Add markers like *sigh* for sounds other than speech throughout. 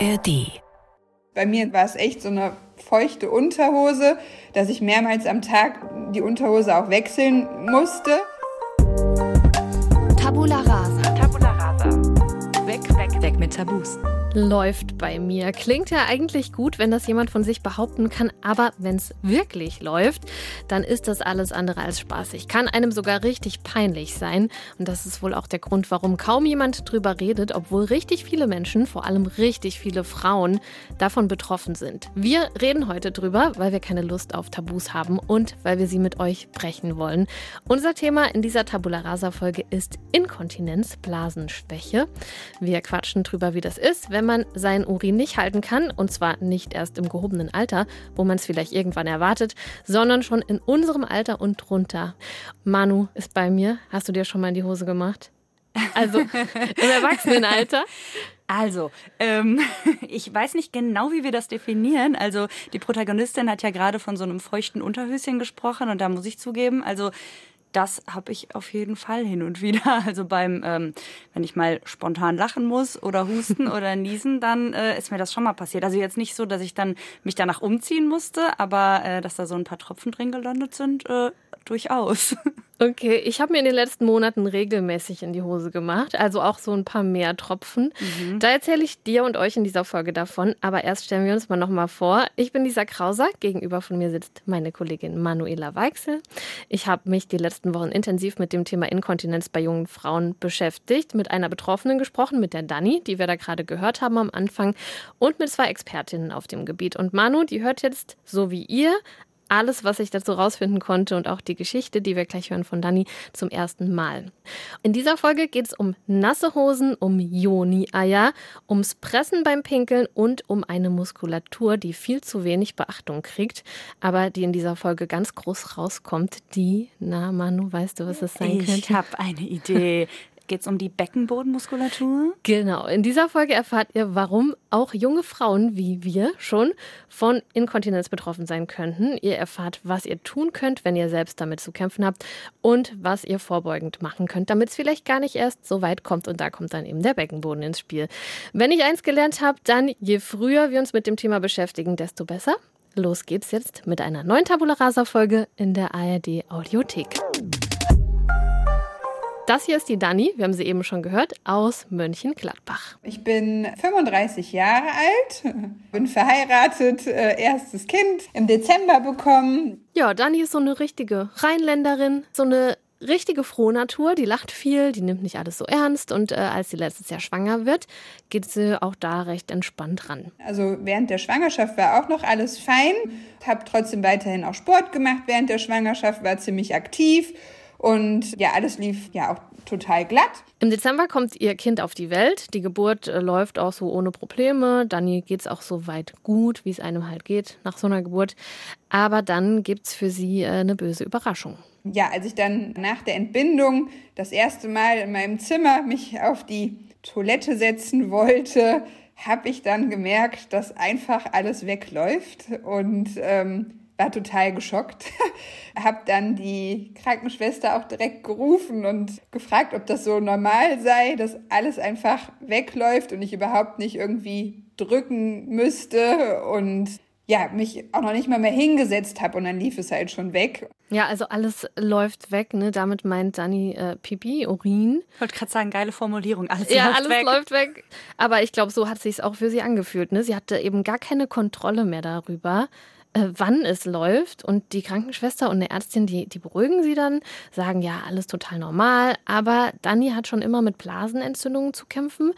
ARD. Bei mir war es echt so eine feuchte Unterhose, dass ich mehrmals am Tag die Unterhose auch wechseln musste. Tabula rasa. Tabus läuft bei mir. Klingt ja eigentlich gut, wenn das jemand von sich behaupten kann, aber wenn es wirklich läuft, dann ist das alles andere als spaßig. Kann einem sogar richtig peinlich sein. Und das ist wohl auch der Grund, warum kaum jemand drüber redet, obwohl richtig viele Menschen, vor allem richtig viele Frauen, davon betroffen sind. Wir reden heute drüber, weil wir keine Lust auf Tabus haben und weil wir sie mit euch brechen wollen. Unser Thema in dieser Tabula Rasa Folge ist Inkontinenz, Blasenschwäche. Wir quatschen drüber, wie das ist, wenn man seinen Urin nicht halten kann, und zwar nicht erst im gehobenen Alter, wo man es vielleicht irgendwann erwartet, sondern schon in unserem Alter und drunter. Manu ist bei mir. Hast du dir schon mal in die Hose gemacht? Also im Erwachsenenalter? Also, ähm, *laughs* ich weiß nicht genau, wie wir das definieren. Also, die Protagonistin hat ja gerade von so einem feuchten Unterhöschen gesprochen und da muss ich zugeben, also das habe ich auf jeden Fall hin und wieder. *laughs* Also beim, ähm, wenn ich mal spontan lachen muss oder husten *laughs* oder niesen, dann äh, ist mir das schon mal passiert. Also jetzt nicht so, dass ich dann mich danach umziehen musste, aber äh, dass da so ein paar Tropfen drin gelandet sind, äh, durchaus. *laughs* Okay, ich habe mir in den letzten Monaten regelmäßig in die Hose gemacht, also auch so ein paar mehr Tropfen. Mhm. Da erzähle ich dir und euch in dieser Folge davon, aber erst stellen wir uns mal nochmal vor. Ich bin Lisa Krauser, gegenüber von mir sitzt meine Kollegin Manuela Weichsel. Ich habe mich die letzten Wochen intensiv mit dem Thema Inkontinenz bei jungen Frauen beschäftigt, mit einer Betroffenen gesprochen, mit der Dani, die wir da gerade gehört haben am Anfang, und mit zwei Expertinnen auf dem Gebiet. Und Manu, die hört jetzt, so wie ihr, alles, was ich dazu rausfinden konnte und auch die Geschichte, die wir gleich hören von Dani, zum ersten Mal. In dieser Folge geht es um nasse Hosen, um Joni-Eier, ums Pressen beim Pinkeln und um eine Muskulatur, die viel zu wenig Beachtung kriegt, aber die in dieser Folge ganz groß rauskommt. Die, na Manu, weißt du, was es sein ich könnte? Ich habe eine Idee. *laughs* Geht es um die Beckenbodenmuskulatur? Genau. In dieser Folge erfahrt ihr, warum auch junge Frauen wie wir schon von Inkontinenz betroffen sein könnten. Ihr erfahrt, was ihr tun könnt, wenn ihr selbst damit zu kämpfen habt und was ihr vorbeugend machen könnt, damit es vielleicht gar nicht erst so weit kommt. Und da kommt dann eben der Beckenboden ins Spiel. Wenn ich eins gelernt habe, dann je früher wir uns mit dem Thema beschäftigen, desto besser. Los geht's jetzt mit einer neuen Tabula Rasa Folge in der ARD Audiothek. Das hier ist die Dani, wir haben sie eben schon gehört, aus Mönchengladbach. Ich bin 35 Jahre alt, bin verheiratet, äh, erstes Kind im Dezember bekommen. Ja, Dani ist so eine richtige Rheinländerin, so eine richtige Frohnatur, die lacht viel, die nimmt nicht alles so ernst und äh, als sie letztes Jahr schwanger wird, geht sie auch da recht entspannt ran. Also während der Schwangerschaft war auch noch alles fein, habe trotzdem weiterhin auch Sport gemacht während der Schwangerschaft, war ziemlich aktiv und ja, alles lief ja auch total glatt. Im Dezember kommt ihr Kind auf die Welt. Die Geburt äh, läuft auch so ohne Probleme. Dani geht es auch so weit gut, wie es einem halt geht nach so einer Geburt. Aber dann gibt es für sie äh, eine böse Überraschung. Ja, als ich dann nach der Entbindung das erste Mal in meinem Zimmer mich auf die Toilette setzen wollte, habe ich dann gemerkt, dass einfach alles wegläuft und ähm, war total geschockt. *laughs* Hab dann die Krankenschwester auch direkt gerufen und gefragt, ob das so normal sei, dass alles einfach wegläuft und ich überhaupt nicht irgendwie drücken müsste und ja, mich auch noch nicht mal mehr hingesetzt habe und dann lief es halt schon weg. Ja, also alles läuft weg, ne? Damit meint Dani äh, Pipi, Urin. Ich wollte gerade sagen, geile Formulierung. Alles ja, läuft alles weg. läuft weg. Aber ich glaube, so hat es sich auch für sie angefühlt. Ne? Sie hatte eben gar keine Kontrolle mehr darüber, wann es läuft. Und die Krankenschwester und eine Ärztin, die, die beruhigen sie dann, sagen, ja, alles total normal. Aber Dani hat schon immer mit Blasenentzündungen zu kämpfen.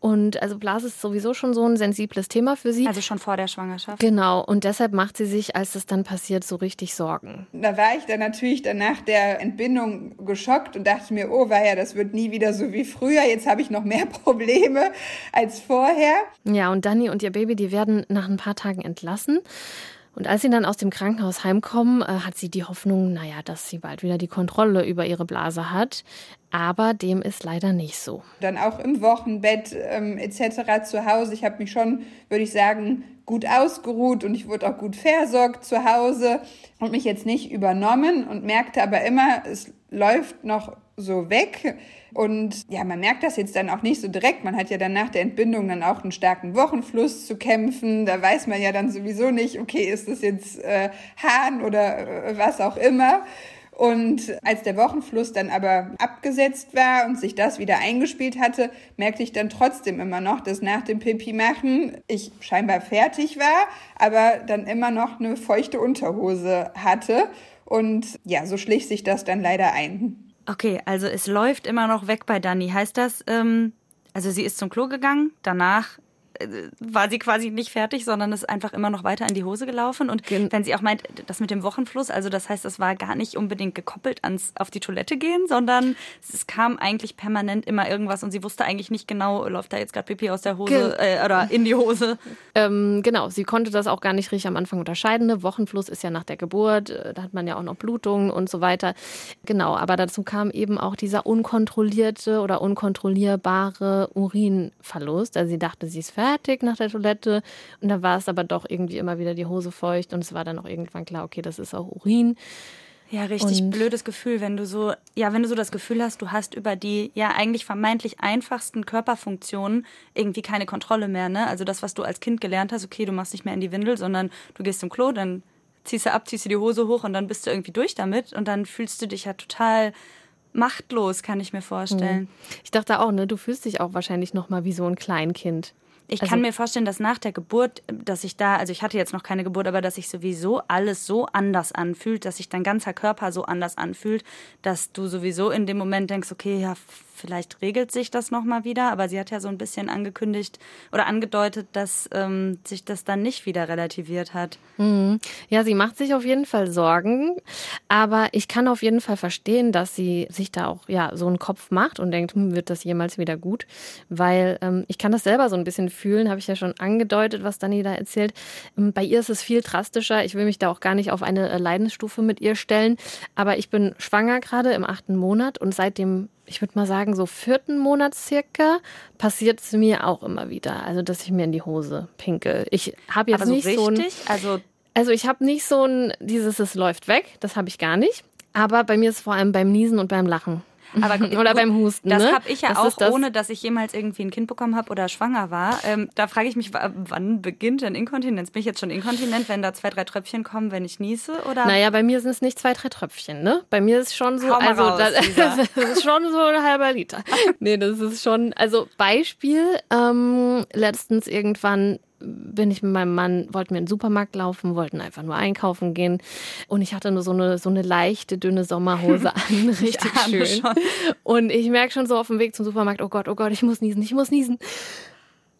Und also Blase ist sowieso schon so ein sensibles Thema für sie. Also schon vor der Schwangerschaft. Genau. Und deshalb macht sie sich, als das dann passiert, so richtig Sorgen. Da war ich dann natürlich dann nach der Entbindung geschockt und dachte mir, oh ja, das wird nie wieder so wie früher. Jetzt habe ich noch mehr *laughs* Probleme als vorher. Ja, und Dani und ihr Baby, die werden nach ein paar Tagen entlassen. Und als sie dann aus dem Krankenhaus heimkommen, äh, hat sie die Hoffnung, naja, dass sie bald wieder die Kontrolle über ihre Blase hat. Aber dem ist leider nicht so. Dann auch im Wochenbett ähm, etc. zu Hause. Ich habe mich schon, würde ich sagen, gut ausgeruht und ich wurde auch gut versorgt zu Hause und mich jetzt nicht übernommen und merkte aber immer, es läuft noch so weg. Und ja, man merkt das jetzt dann auch nicht so direkt. Man hat ja dann nach der Entbindung dann auch einen starken Wochenfluss zu kämpfen. Da weiß man ja dann sowieso nicht, okay, ist das jetzt äh, Hahn oder äh, was auch immer. Und als der Wochenfluss dann aber abgesetzt war und sich das wieder eingespielt hatte, merkte ich dann trotzdem immer noch, dass nach dem Pipi machen ich scheinbar fertig war, aber dann immer noch eine feuchte Unterhose hatte. Und ja, so schlich sich das dann leider ein. Okay, also es läuft immer noch weg bei Dani. Heißt das, ähm, also sie ist zum Klo gegangen, danach war sie quasi nicht fertig, sondern ist einfach immer noch weiter in die Hose gelaufen. Und wenn sie auch meint, das mit dem Wochenfluss, also das heißt, das war gar nicht unbedingt gekoppelt ans auf die Toilette gehen, sondern es kam eigentlich permanent immer irgendwas und sie wusste eigentlich nicht genau, läuft da jetzt gerade Pipi aus der Hose äh, oder in die Hose. *laughs* Ähm, genau, sie konnte das auch gar nicht richtig am Anfang unterscheiden. Ne? Wochenfluss ist ja nach der Geburt, äh, da hat man ja auch noch Blutungen und so weiter. Genau, aber dazu kam eben auch dieser unkontrollierte oder unkontrollierbare Urinverlust. Also sie dachte, sie ist fertig fertig nach der Toilette. Und da war es aber doch irgendwie immer wieder die Hose feucht und es war dann auch irgendwann klar, okay, das ist auch Urin. Ja, richtig und blödes Gefühl, wenn du so, ja, wenn du so das Gefühl hast, du hast über die ja eigentlich vermeintlich einfachsten Körperfunktionen irgendwie keine Kontrolle mehr, ne? Also das, was du als Kind gelernt hast, okay, du machst nicht mehr in die Windel, sondern du gehst zum Klo, dann ziehst du ab, ziehst du die Hose hoch und dann bist du irgendwie durch damit und dann fühlst du dich ja total machtlos, kann ich mir vorstellen. Mhm. Ich dachte auch, ne, du fühlst dich auch wahrscheinlich noch mal wie so ein Kleinkind. Ich also, kann mir vorstellen, dass nach der Geburt, dass ich da, also ich hatte jetzt noch keine Geburt, aber dass sich sowieso alles so anders anfühlt, dass sich dein ganzer Körper so anders anfühlt, dass du sowieso in dem Moment denkst, okay, ja, vielleicht regelt sich das nochmal wieder, aber sie hat ja so ein bisschen angekündigt oder angedeutet, dass ähm, sich das dann nicht wieder relativiert hat. Mhm. Ja, sie macht sich auf jeden Fall Sorgen, aber ich kann auf jeden Fall verstehen, dass sie sich da auch ja so einen Kopf macht und denkt, hm, wird das jemals wieder gut? Weil ähm, ich kann das selber so ein bisschen fühlen, habe ich ja schon angedeutet, was Dani da erzählt. Ähm, bei ihr ist es viel drastischer. Ich will mich da auch gar nicht auf eine äh, Leidensstufe mit ihr stellen, aber ich bin schwanger gerade im achten Monat und seit dem ich würde mal sagen, so vierten Monat circa, passiert es mir auch immer wieder. Also, dass ich mir in die Hose pinkel. Ich habe jetzt Aber nicht so, richtig? so ein. Also, also ich habe nicht so ein, dieses, es läuft weg, das habe ich gar nicht. Aber bei mir ist es vor allem beim Niesen und beim Lachen. Aber oder beim Husten. Das ne? habe ich ja das auch, ohne dass ich jemals irgendwie ein Kind bekommen habe oder schwanger war. Ähm, da frage ich mich, wann beginnt denn Inkontinenz? Bin ich jetzt schon inkontinent, wenn da zwei, drei Tröpfchen kommen, wenn ich niese? Oder? Naja, bei mir sind es nicht zwei, drei Tröpfchen, ne? Bei mir ist es schon so, also raus, das, *laughs* das, ist schon so ein halber Liter. nee, das ist schon, also Beispiel, ähm, letztens irgendwann bin ich mit meinem Mann, wollten wir in den Supermarkt laufen, wollten einfach nur einkaufen gehen. Und ich hatte nur so eine, so eine leichte, dünne Sommerhose *laughs* an. Richtig schön. Schon. Und ich merke schon so auf dem Weg zum Supermarkt, oh Gott, oh Gott, ich muss niesen, ich muss niesen.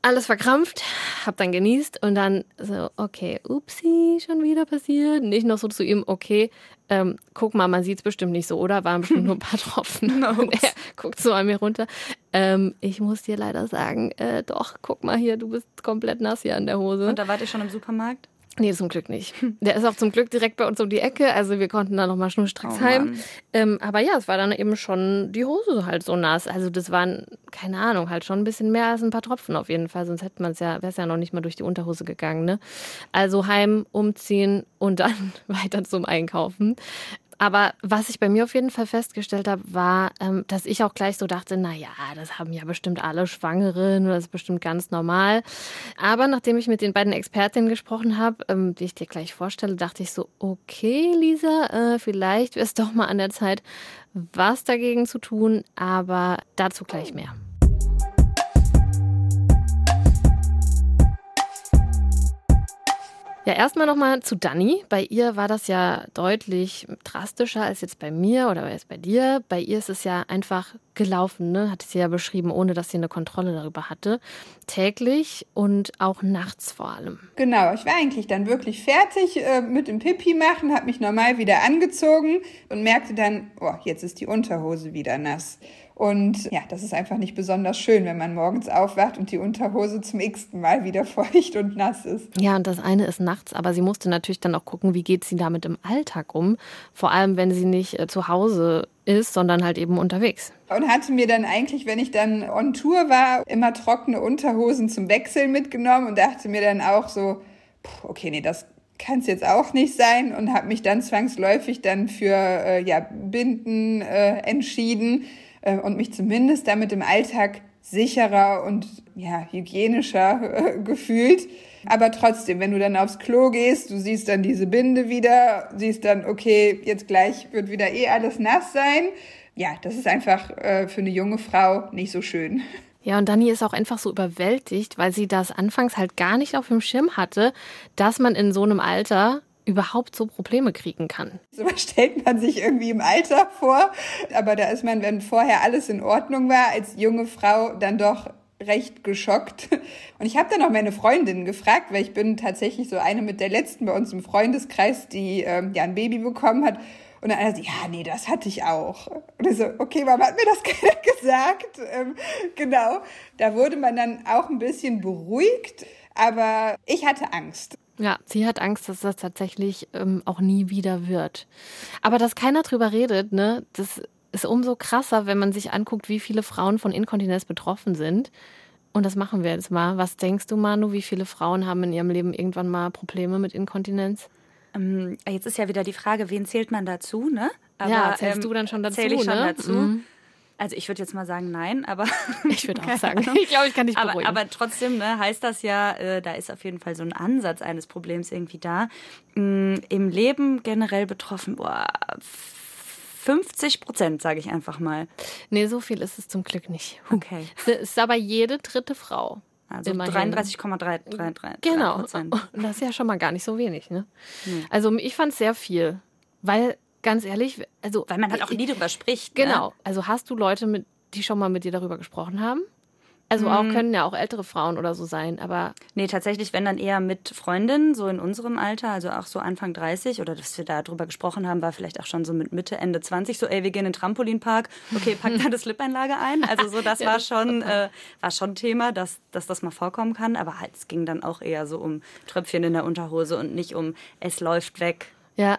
Alles verkrampft, hab dann genießt und dann so, okay, upsi, schon wieder passiert. Nicht noch so zu ihm, okay, ähm, guck mal, man sieht es bestimmt nicht so, oder? Waren bestimmt nur ein paar *laughs* Tropfen. und *laughs* er guckt so an mir runter. Ähm, ich muss dir leider sagen, äh, doch, guck mal hier, du bist komplett nass hier an der Hose. Und da wart ihr schon im Supermarkt? Nee, zum Glück nicht. *laughs* Der ist auch zum Glück direkt bei uns um die Ecke. Also wir konnten da nochmal schnurstracks oh, heim. Ähm, aber ja, es war dann eben schon die Hose halt so nass. Also das waren, keine Ahnung, halt schon ein bisschen mehr als ein paar Tropfen auf jeden Fall. Sonst hätte man es ja, wäre es ja noch nicht mal durch die Unterhose gegangen. Ne? Also heim, umziehen und dann *laughs* weiter zum Einkaufen. Aber was ich bei mir auf jeden Fall festgestellt habe, war, ähm, dass ich auch gleich so dachte, na ja, das haben ja bestimmt alle Schwangeren, das ist bestimmt ganz normal. Aber nachdem ich mit den beiden Expertinnen gesprochen habe, ähm, die ich dir gleich vorstelle, dachte ich so, okay, Lisa, äh, vielleicht wäre es *laughs* doch mal an der Zeit, was dagegen zu tun, aber dazu gleich mehr. Ja, erstmal nochmal zu Dani. Bei ihr war das ja deutlich drastischer als jetzt bei mir oder als bei dir. Bei ihr ist es ja einfach gelaufen, ne? Hatte sie ja beschrieben, ohne dass sie eine Kontrolle darüber hatte. Täglich und auch nachts vor allem. Genau, ich war eigentlich dann wirklich fertig äh, mit dem Pipi machen, habe mich normal wieder angezogen und merkte dann, oh, jetzt ist die Unterhose wieder nass. Und ja, das ist einfach nicht besonders schön, wenn man morgens aufwacht und die Unterhose zum x-ten Mal wieder *laughs* feucht und nass ist. Ja, und das eine ist nachts, aber sie musste natürlich dann auch gucken, wie geht sie damit im Alltag um. Vor allem, wenn sie nicht äh, zu Hause ist, sondern halt eben unterwegs. Und hatte mir dann eigentlich, wenn ich dann on Tour war, immer trockene Unterhosen zum Wechseln mitgenommen und dachte mir dann auch so, okay, nee, das kann es jetzt auch nicht sein und habe mich dann zwangsläufig dann für äh, ja, Binden äh, entschieden und mich zumindest damit im Alltag sicherer und ja, hygienischer *laughs* äh, gefühlt. Aber trotzdem, wenn du dann aufs Klo gehst, du siehst dann diese Binde wieder, siehst dann, okay, jetzt gleich wird wieder eh alles nass sein. Ja, das ist einfach äh, für eine junge Frau nicht so schön. Ja, und Dani ist auch einfach so überwältigt, weil sie das anfangs halt gar nicht auf dem Schirm hatte, dass man in so einem Alter überhaupt so Probleme kriegen kann. So was stellt man sich irgendwie im Alter vor, aber da ist man, wenn vorher alles in Ordnung war, als junge Frau dann doch recht geschockt. Und ich habe dann auch meine Freundin gefragt, weil ich bin tatsächlich so eine mit der letzten bei uns im Freundeskreis, die ähm, ja ein Baby bekommen hat. Und dann einer so, ja, nee, das hatte ich auch. Und ich so, okay, warum hat mir das *laughs* keiner gesagt? Ähm, genau. Da wurde man dann auch ein bisschen beruhigt, aber ich hatte Angst. Ja, sie hat Angst, dass das tatsächlich ähm, auch nie wieder wird. Aber dass keiner drüber redet, ne, das ist umso krasser, wenn man sich anguckt, wie viele Frauen von Inkontinenz betroffen sind. Und das machen wir jetzt mal. Was denkst du, Manu, wie viele Frauen haben in ihrem Leben irgendwann mal Probleme mit Inkontinenz? Ähm, jetzt ist ja wieder die Frage, wen zählt man dazu, ne? Aber, ja, zählst ähm, du dann schon dazu? Zähle ich schon ne? dazu. Mhm. Also ich würde jetzt mal sagen nein, aber *laughs* ich würde auch sagen, ich glaube, ich kann dich beruhigen. Aber, aber trotzdem ne, heißt das ja, äh, da ist auf jeden Fall so ein Ansatz eines Problems irgendwie da. Ähm, Im Leben generell betroffen, boah, 50 Prozent, sage ich einfach mal. Nee, so viel ist es zum Glück nicht. Okay. Es ist aber jede dritte Frau. Also 33,33 Genau. Und das ist ja schon mal gar nicht so wenig. Ne? Nee. Also ich fand es sehr viel, weil ganz ehrlich, also weil man halt auch nie drüber spricht. Ne? Genau. Ne? Also hast du Leute, mit, die schon mal mit dir darüber gesprochen haben? Also auch mhm. können ja auch ältere Frauen oder so sein, aber. Nee, tatsächlich, wenn dann eher mit Freundinnen, so in unserem Alter, also auch so Anfang 30 oder dass wir da drüber gesprochen haben, war vielleicht auch schon so mit Mitte, Ende 20, so, ey, wir gehen in den Trampolinpark, okay, pack da das Slip-Einlage ein. Also so, das *laughs* ja, war schon, äh, war schon Thema, dass, dass das mal vorkommen kann, aber halt, es ging dann auch eher so um Tröpfchen in der Unterhose und nicht um es läuft weg. Ja,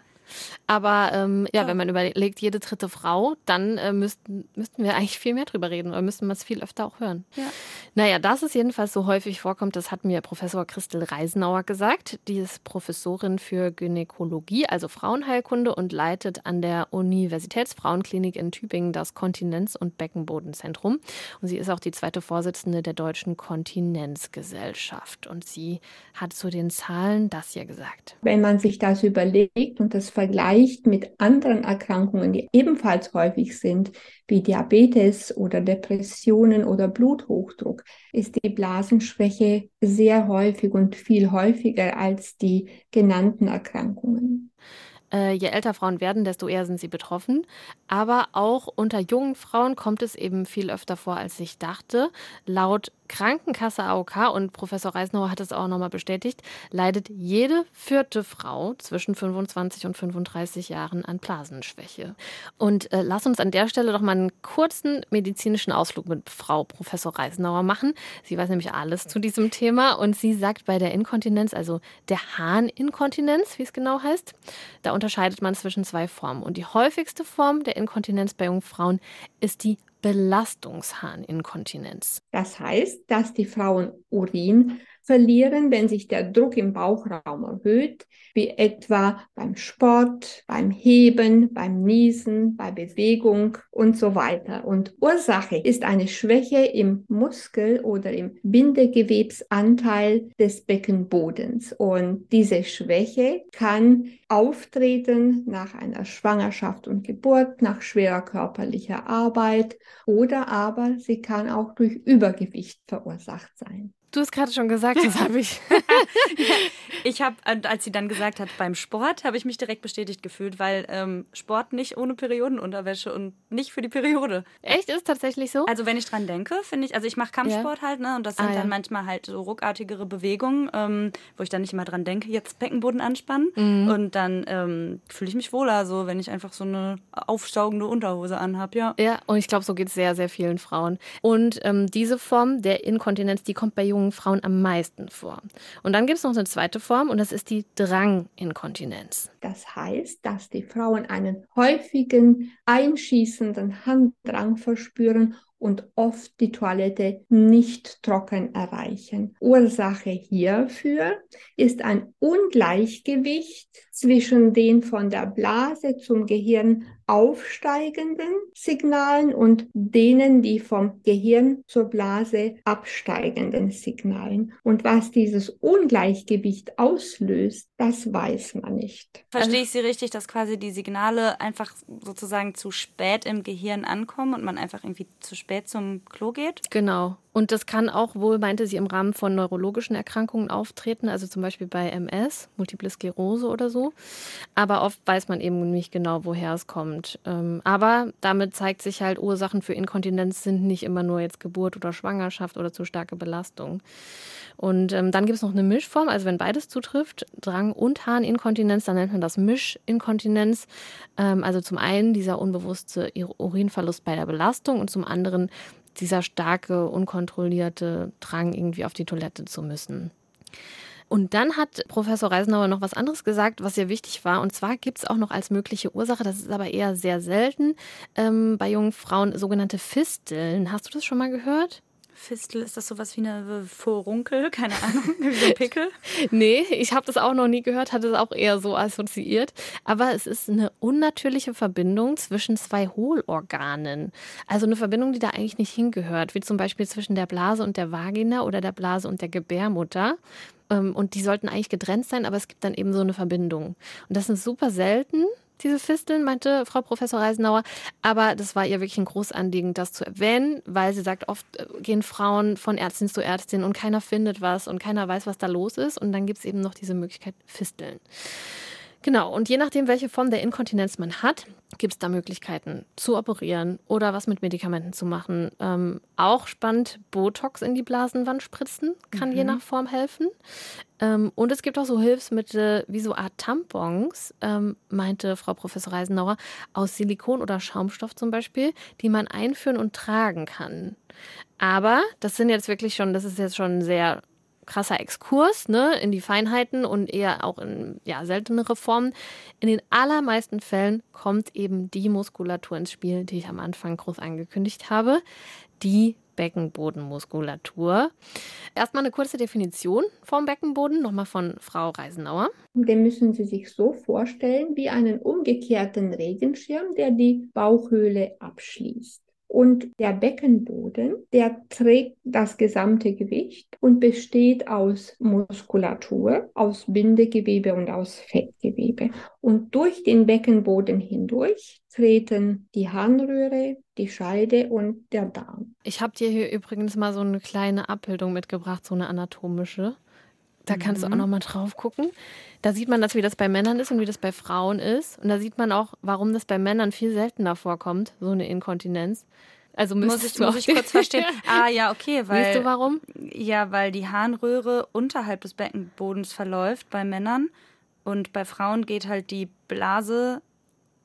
aber ähm, ja, ja, wenn man überlegt, jede dritte Frau, dann äh, müssten, müssten wir eigentlich viel mehr drüber reden oder müssten wir es viel öfter auch hören. Ja. Naja, dass es jedenfalls so häufig vorkommt, das hat mir Professor Christel Reisenauer gesagt. Die ist Professorin für Gynäkologie, also Frauenheilkunde und leitet an der Universitätsfrauenklinik in Tübingen das Kontinenz- und Beckenbodenzentrum. Und sie ist auch die zweite Vorsitzende der Deutschen Kontinenzgesellschaft. Und sie hat zu den Zahlen das hier gesagt. Wenn man sich das überlegt und das vergleicht mit anderen Erkrankungen, die ebenfalls häufig sind, wie Diabetes oder Depressionen oder Bluthochdruck, ist die Blasenschwäche sehr häufig und viel häufiger als die genannten Erkrankungen. Äh, je älter Frauen werden, desto eher sind sie betroffen. Aber auch unter jungen Frauen kommt es eben viel öfter vor, als ich dachte. Laut Krankenkasse AOK und Professor Reisnauer hat es auch nochmal bestätigt, leidet jede vierte Frau zwischen 25 und 35 Jahren an Blasenschwäche. Und äh, lass uns an der Stelle doch mal einen kurzen medizinischen Ausflug mit Frau Professor Reisnauer machen. Sie weiß nämlich alles zu diesem Thema und sie sagt bei der Inkontinenz, also der Harninkontinenz, wie es genau heißt, da unterscheidet man zwischen zwei Formen. Und die häufigste Form der Inkontinenz bei jungen Frauen ist die Belastungsharninkontinenz. Das heißt, dass die Frauen Urin verlieren, wenn sich der Druck im Bauchraum erhöht, wie etwa beim Sport, beim Heben, beim Niesen, bei Bewegung und so weiter. Und Ursache ist eine Schwäche im Muskel oder im Bindegewebsanteil des Beckenbodens. Und diese Schwäche kann auftreten nach einer Schwangerschaft und Geburt, nach schwerer körperlicher Arbeit oder aber sie kann auch durch Übergewicht verursacht sein. Du hast gerade schon gesagt, das *laughs* habe ich. *laughs* ich habe, als sie dann gesagt hat, beim Sport, habe ich mich direkt bestätigt gefühlt, weil ähm, Sport nicht ohne Periodenunterwäsche und nicht für die Periode. Echt? Ist tatsächlich so? Also wenn ich dran denke, finde ich, also ich mache Kampfsport ja. halt, ne? Und das sind ah, dann ja. manchmal halt so ruckartigere Bewegungen, ähm, wo ich dann nicht immer dran denke, jetzt Beckenboden anspannen. Mhm. Und dann ähm, fühle ich mich wohler, so wenn ich einfach so eine aufsaugende Unterhose anhabe, ja. Ja, und ich glaube, so geht es sehr, sehr vielen Frauen. Und ähm, diese Form der Inkontinenz, die kommt bei jungen jungen Frauen am meisten vor. Und dann gibt es noch eine zweite Form und das ist die Dranginkontinenz. Das heißt, dass die Frauen einen häufigen, einschießenden Handdrang verspüren und oft die Toilette nicht trocken erreichen. Ursache hierfür ist ein Ungleichgewicht zwischen den von der Blase zum Gehirn aufsteigenden Signalen und denen, die vom Gehirn zur Blase absteigenden Signalen. Und was dieses Ungleichgewicht auslöst, das weiß man nicht. Verstehe ich Sie richtig, dass quasi die Signale einfach sozusagen zu spät im Gehirn ankommen und man einfach irgendwie zu spät zum Klo geht? Genau. Und das kann auch wohl, meinte sie, im Rahmen von neurologischen Erkrankungen auftreten, also zum Beispiel bei MS, Multiple Sklerose oder so. Aber oft weiß man eben nicht genau, woher es kommt. Ähm, aber damit zeigt sich halt, Ursachen für Inkontinenz sind nicht immer nur jetzt Geburt oder Schwangerschaft oder zu starke Belastung. Und ähm, dann gibt es noch eine Mischform, also wenn beides zutrifft, Drang- und Harninkontinenz, dann nennt man das Mischinkontinenz. Ähm, also zum einen dieser unbewusste Urinverlust bei der Belastung und zum anderen dieser starke, unkontrollierte Drang, irgendwie auf die Toilette zu müssen. Und dann hat Professor Reisenauer noch was anderes gesagt, was sehr wichtig war. Und zwar gibt es auch noch als mögliche Ursache, das ist aber eher sehr selten, ähm, bei jungen Frauen sogenannte Fisteln. Hast du das schon mal gehört? Fistel, ist das sowas wie eine Vorunkel? *laughs* Keine Ahnung, wie so ein *laughs* Pickel? nee, ich habe das auch noch nie gehört, hatte es auch eher so assoziiert. Aber es ist eine unnatürliche Verbindung zwischen zwei Hohlorganen. Also eine Verbindung, die da eigentlich nicht hingehört, wie zum Beispiel zwischen der Blase und der Vagina oder der Blase und der Gebärmutter. Ähm, und die sollten eigentlich getrennt sein, aber es gibt dann eben so eine Verbindung. Und das ist super selten diese Fisteln, meinte Frau Professor Reisenauer. Aber das war ihr wirklich ein Großanliegen, das zu erwähnen, weil sie sagt, oft äh, gehen Frauen von Ärztin zu Ärztin und keiner findet was und keiner weiß, was da los ist. Und dann gibt es eben noch diese Möglichkeit Fisteln. Genau, und je nachdem, welche Form der Inkontinenz man hat, gibt es da Möglichkeiten zu operieren oder was mit Medikamenten zu machen. Ähm, auch spannend, Botox in die Blasenwand spritzen kann mhm. je nach Form helfen. Ähm, und es gibt auch so Hilfsmittel wie so Art Tampons, ähm, meinte Frau Professor Reisenauer, aus Silikon oder Schaumstoff zum Beispiel, die man einführen und tragen kann. Aber das sind jetzt wirklich schon, das ist jetzt schon sehr krasser Exkurs ne, in die Feinheiten und eher auch in ja, seltenere Formen. In den allermeisten Fällen kommt eben die Muskulatur ins Spiel, die ich am Anfang groß angekündigt habe. Die Beckenbodenmuskulatur. Erstmal eine kurze Definition vom Beckenboden, nochmal von Frau Reisenauer. Den müssen Sie sich so vorstellen wie einen umgekehrten Regenschirm, der die Bauchhöhle abschließt. Und der Beckenboden, der trägt das gesamte Gewicht und besteht aus Muskulatur, aus Bindegewebe und aus Fettgewebe. Und durch den Beckenboden hindurch treten die Harnröhre, die Scheide und der Darm. Ich habe dir hier übrigens mal so eine kleine Abbildung mitgebracht, so eine anatomische. Da kannst mhm. du auch noch mal drauf gucken. Da sieht man das, wie das bei Männern ist und wie das bei Frauen ist. Und da sieht man auch, warum das bei Männern viel seltener vorkommt, so eine Inkontinenz. Also muss ich, muss ich kurz verstehen. *laughs* ah ja, okay, weil weißt du warum? Ja, weil die Harnröhre unterhalb des Beckenbodens verläuft bei Männern und bei Frauen geht halt die Blase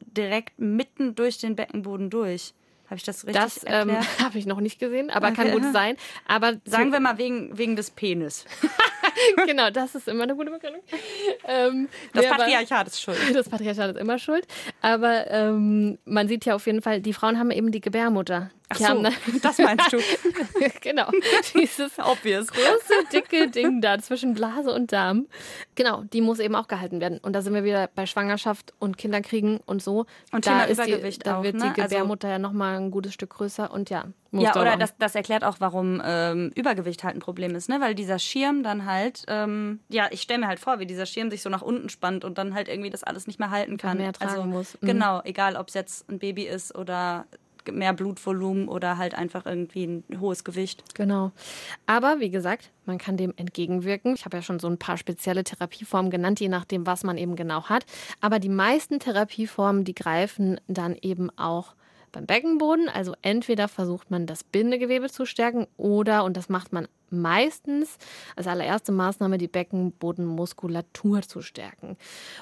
direkt mitten durch den Beckenboden durch. Habe ich das richtig das, ähm, *laughs* habe ich noch nicht gesehen, aber okay. kann gut sein. Aber sagen wir mal wegen, wegen des Penis. *laughs* genau, das ist immer eine gute Begründung. Ähm, das Patriarchat ist schuld. *laughs* Das Patriarchat ist immer schuld. Aber ähm, man sieht ja auf jeden Fall, die Frauen haben eben die Gebärmutter. Ach so, ne das meinst du. *laughs* genau. *laughs* Dieses Obvious. große, dicke Ding da zwischen Blase und Darm. Genau, die muss eben auch gehalten werden. Und da sind wir wieder bei Schwangerschaft und Kinderkriegen und so. Und da Thema Übergewicht die, da auch, wird ne? die also Gebärmutter also, ja nochmal ein gutes Stück größer und ja. ja, oder das, das erklärt auch, warum ähm, Übergewicht halt ein Problem ist, ne? Weil dieser Schirm dann halt, ähm, ja, ich stelle mir halt vor, wie dieser Schirm sich so nach unten spannt und dann halt irgendwie das alles nicht mehr halten kann. Mehr tragen also, muss. Mhm. Genau, egal ob es jetzt ein Baby ist oder mehr Blutvolumen oder halt einfach irgendwie ein hohes Gewicht. Genau. Aber wie gesagt, man kann dem entgegenwirken. Ich habe ja schon so ein paar spezielle Therapieformen genannt, je nachdem, was man eben genau hat. Aber die meisten Therapieformen, die greifen dann eben auch beim Beckenboden. Also entweder versucht man das Bindegewebe zu stärken oder, und das macht man meistens als allererste Maßnahme, die Beckenbodenmuskulatur zu stärken.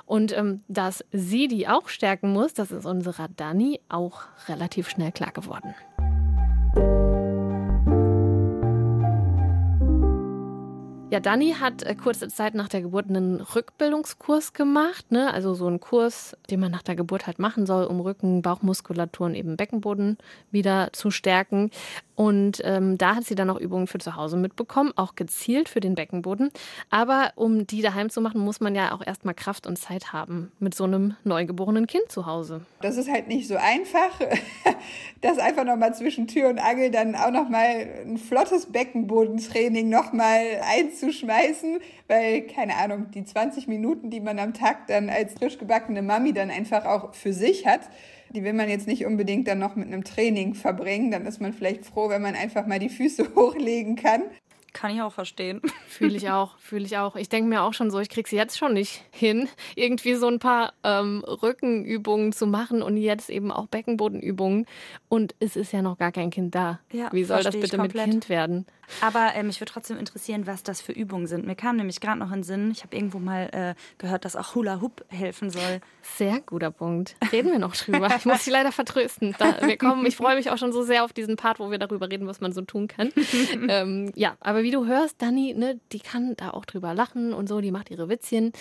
Und ähm, dass sie die auch stärken muss, das ist unserer Dani auch relativ schnell klar geworden. Ja, Dani hat äh, kurze Zeit nach der Geburt einen Rückbildungskurs gemacht, ne? also so einen Kurs, den man nach der Geburt halt machen soll, um Rücken, Bauchmuskulatur und eben Beckenboden wieder zu stärken. Und ähm, da hat sie dann auch Übungen für zu Hause mitbekommen, auch gezielt für den Beckenboden. Aber um die daheim zu machen, muss man ja auch erstmal Kraft und Zeit haben mit so einem neugeborenen Kind zu Hause. Das ist halt nicht so einfach, *laughs* das einfach nochmal zwischen Tür und Angel dann auch nochmal ein flottes Beckenbodentraining nochmal einzuschmeißen, weil, keine Ahnung, die 20 Minuten, die man am Tag dann als frisch gebackene Mami dann einfach auch für sich hat, die will man jetzt nicht unbedingt dann noch mit einem Training verbringen. Dann ist man vielleicht froh, wenn man einfach mal die Füße *laughs* hochlegen kann. Kann ich auch verstehen. *laughs* Fühle ich auch, fühle ich auch. Ich denke mir auch schon so, ich kriege sie jetzt schon nicht hin, irgendwie so ein paar ähm, Rückenübungen zu machen und jetzt eben auch Beckenbodenübungen. Und es ist ja noch gar kein Kind da. Ja, Wie soll das bitte mit Kind werden? Aber äh, mich würde trotzdem interessieren, was das für Übungen sind. Mir kam nämlich gerade noch in den Sinn, ich habe irgendwo mal äh, gehört, dass auch Hula Hoop helfen soll. Sehr guter Punkt. Reden wir noch drüber. Ich muss Sie leider vertrösten. Da, wir kommen, ich freue mich auch schon so sehr auf diesen Part, wo wir darüber reden, was man so tun kann. *laughs* ähm, ja, aber wie du hörst, Dani, ne, die kann da auch drüber lachen und so, die macht ihre Witzchen.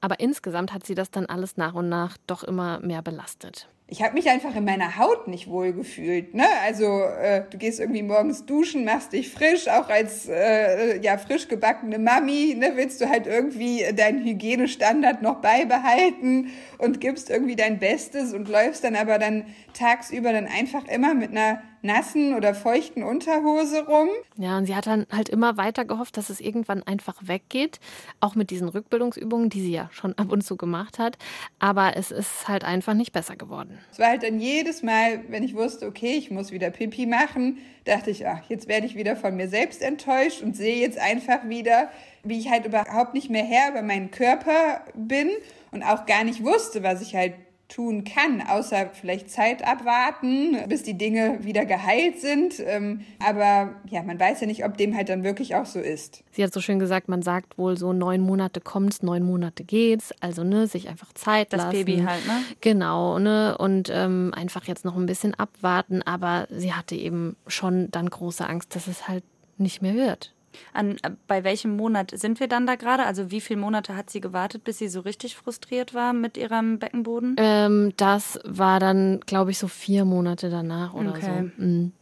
Aber insgesamt hat sie das dann alles nach und nach doch immer mehr belastet ich habe mich einfach in meiner Haut nicht wohl gefühlt. Ne? Also äh, du gehst irgendwie morgens duschen, machst dich frisch, auch als äh, ja frisch gebackene Mami, ne, willst du halt irgendwie deinen Hygienestandard noch beibehalten und gibst irgendwie dein Bestes und läufst dann aber dann tagsüber dann einfach immer mit einer nassen oder feuchten Unterhose rum. Ja, und sie hat dann halt immer weiter gehofft, dass es irgendwann einfach weggeht, auch mit diesen Rückbildungsübungen, die sie ja schon ab und zu gemacht hat. Aber es ist halt einfach nicht besser geworden. Es war halt dann jedes Mal, wenn ich wusste, okay, ich muss wieder Pipi machen, dachte ich, ach, jetzt werde ich wieder von mir selbst enttäuscht und sehe jetzt einfach wieder, wie ich halt überhaupt nicht mehr Herr über meinen Körper bin und auch gar nicht wusste, was ich halt tun kann, außer vielleicht Zeit abwarten, bis die Dinge wieder geheilt sind. Ähm, aber ja, man weiß ja nicht, ob dem halt dann wirklich auch so ist. Sie hat so schön gesagt, man sagt wohl so neun Monate kommt's, neun Monate geht's. Also ne, sich einfach Zeit das lassen. Das Baby halt, ne? Genau, ne und ähm, einfach jetzt noch ein bisschen abwarten. Aber sie hatte eben schon dann große Angst, dass es halt nicht mehr wird. An, äh, bei welchem Monat sind wir dann da gerade? Also wie viele Monate hat sie gewartet, bis sie so richtig frustriert war mit ihrem Beckenboden? Ähm, das war dann, glaube ich, so vier Monate danach oder okay. so. Mhm.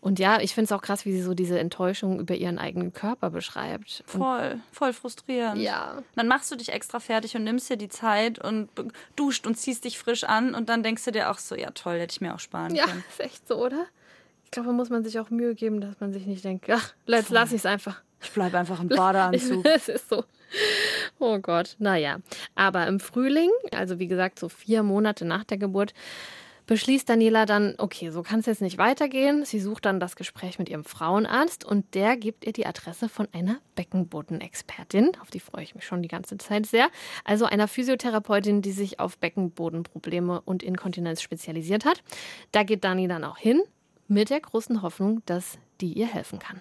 Und ja, ich finde es auch krass, wie sie so diese Enttäuschung über ihren eigenen Körper beschreibt. Voll, voll frustrierend. Ja. Dann machst du dich extra fertig und nimmst dir die Zeit und duscht und ziehst dich frisch an und dann denkst du dir auch so, ja toll, hätte ich mir auch sparen ja, können. Ja, *laughs* ist echt so, oder? Ich glaube, da muss man sich auch Mühe geben, dass man sich nicht denkt, ach, jetzt lasse ich es einfach. Ich bleibe einfach im Badeanzug. *laughs* Es ist so. Oh Gott, naja. Aber im Frühling, also wie gesagt, so vier Monate nach der Geburt, beschließt Daniela dann, okay, so kann es jetzt nicht weitergehen. Sie sucht dann das Gespräch mit ihrem Frauenarzt und der gibt ihr die Adresse von einer Beckenbodenexpertin. Auf die freue ich mich schon die ganze Zeit sehr. Also einer Physiotherapeutin, die sich auf Beckenbodenprobleme und Inkontinenz spezialisiert hat. Da geht Dani dann auch hin mit der großen Hoffnung, dass die ihr helfen kann.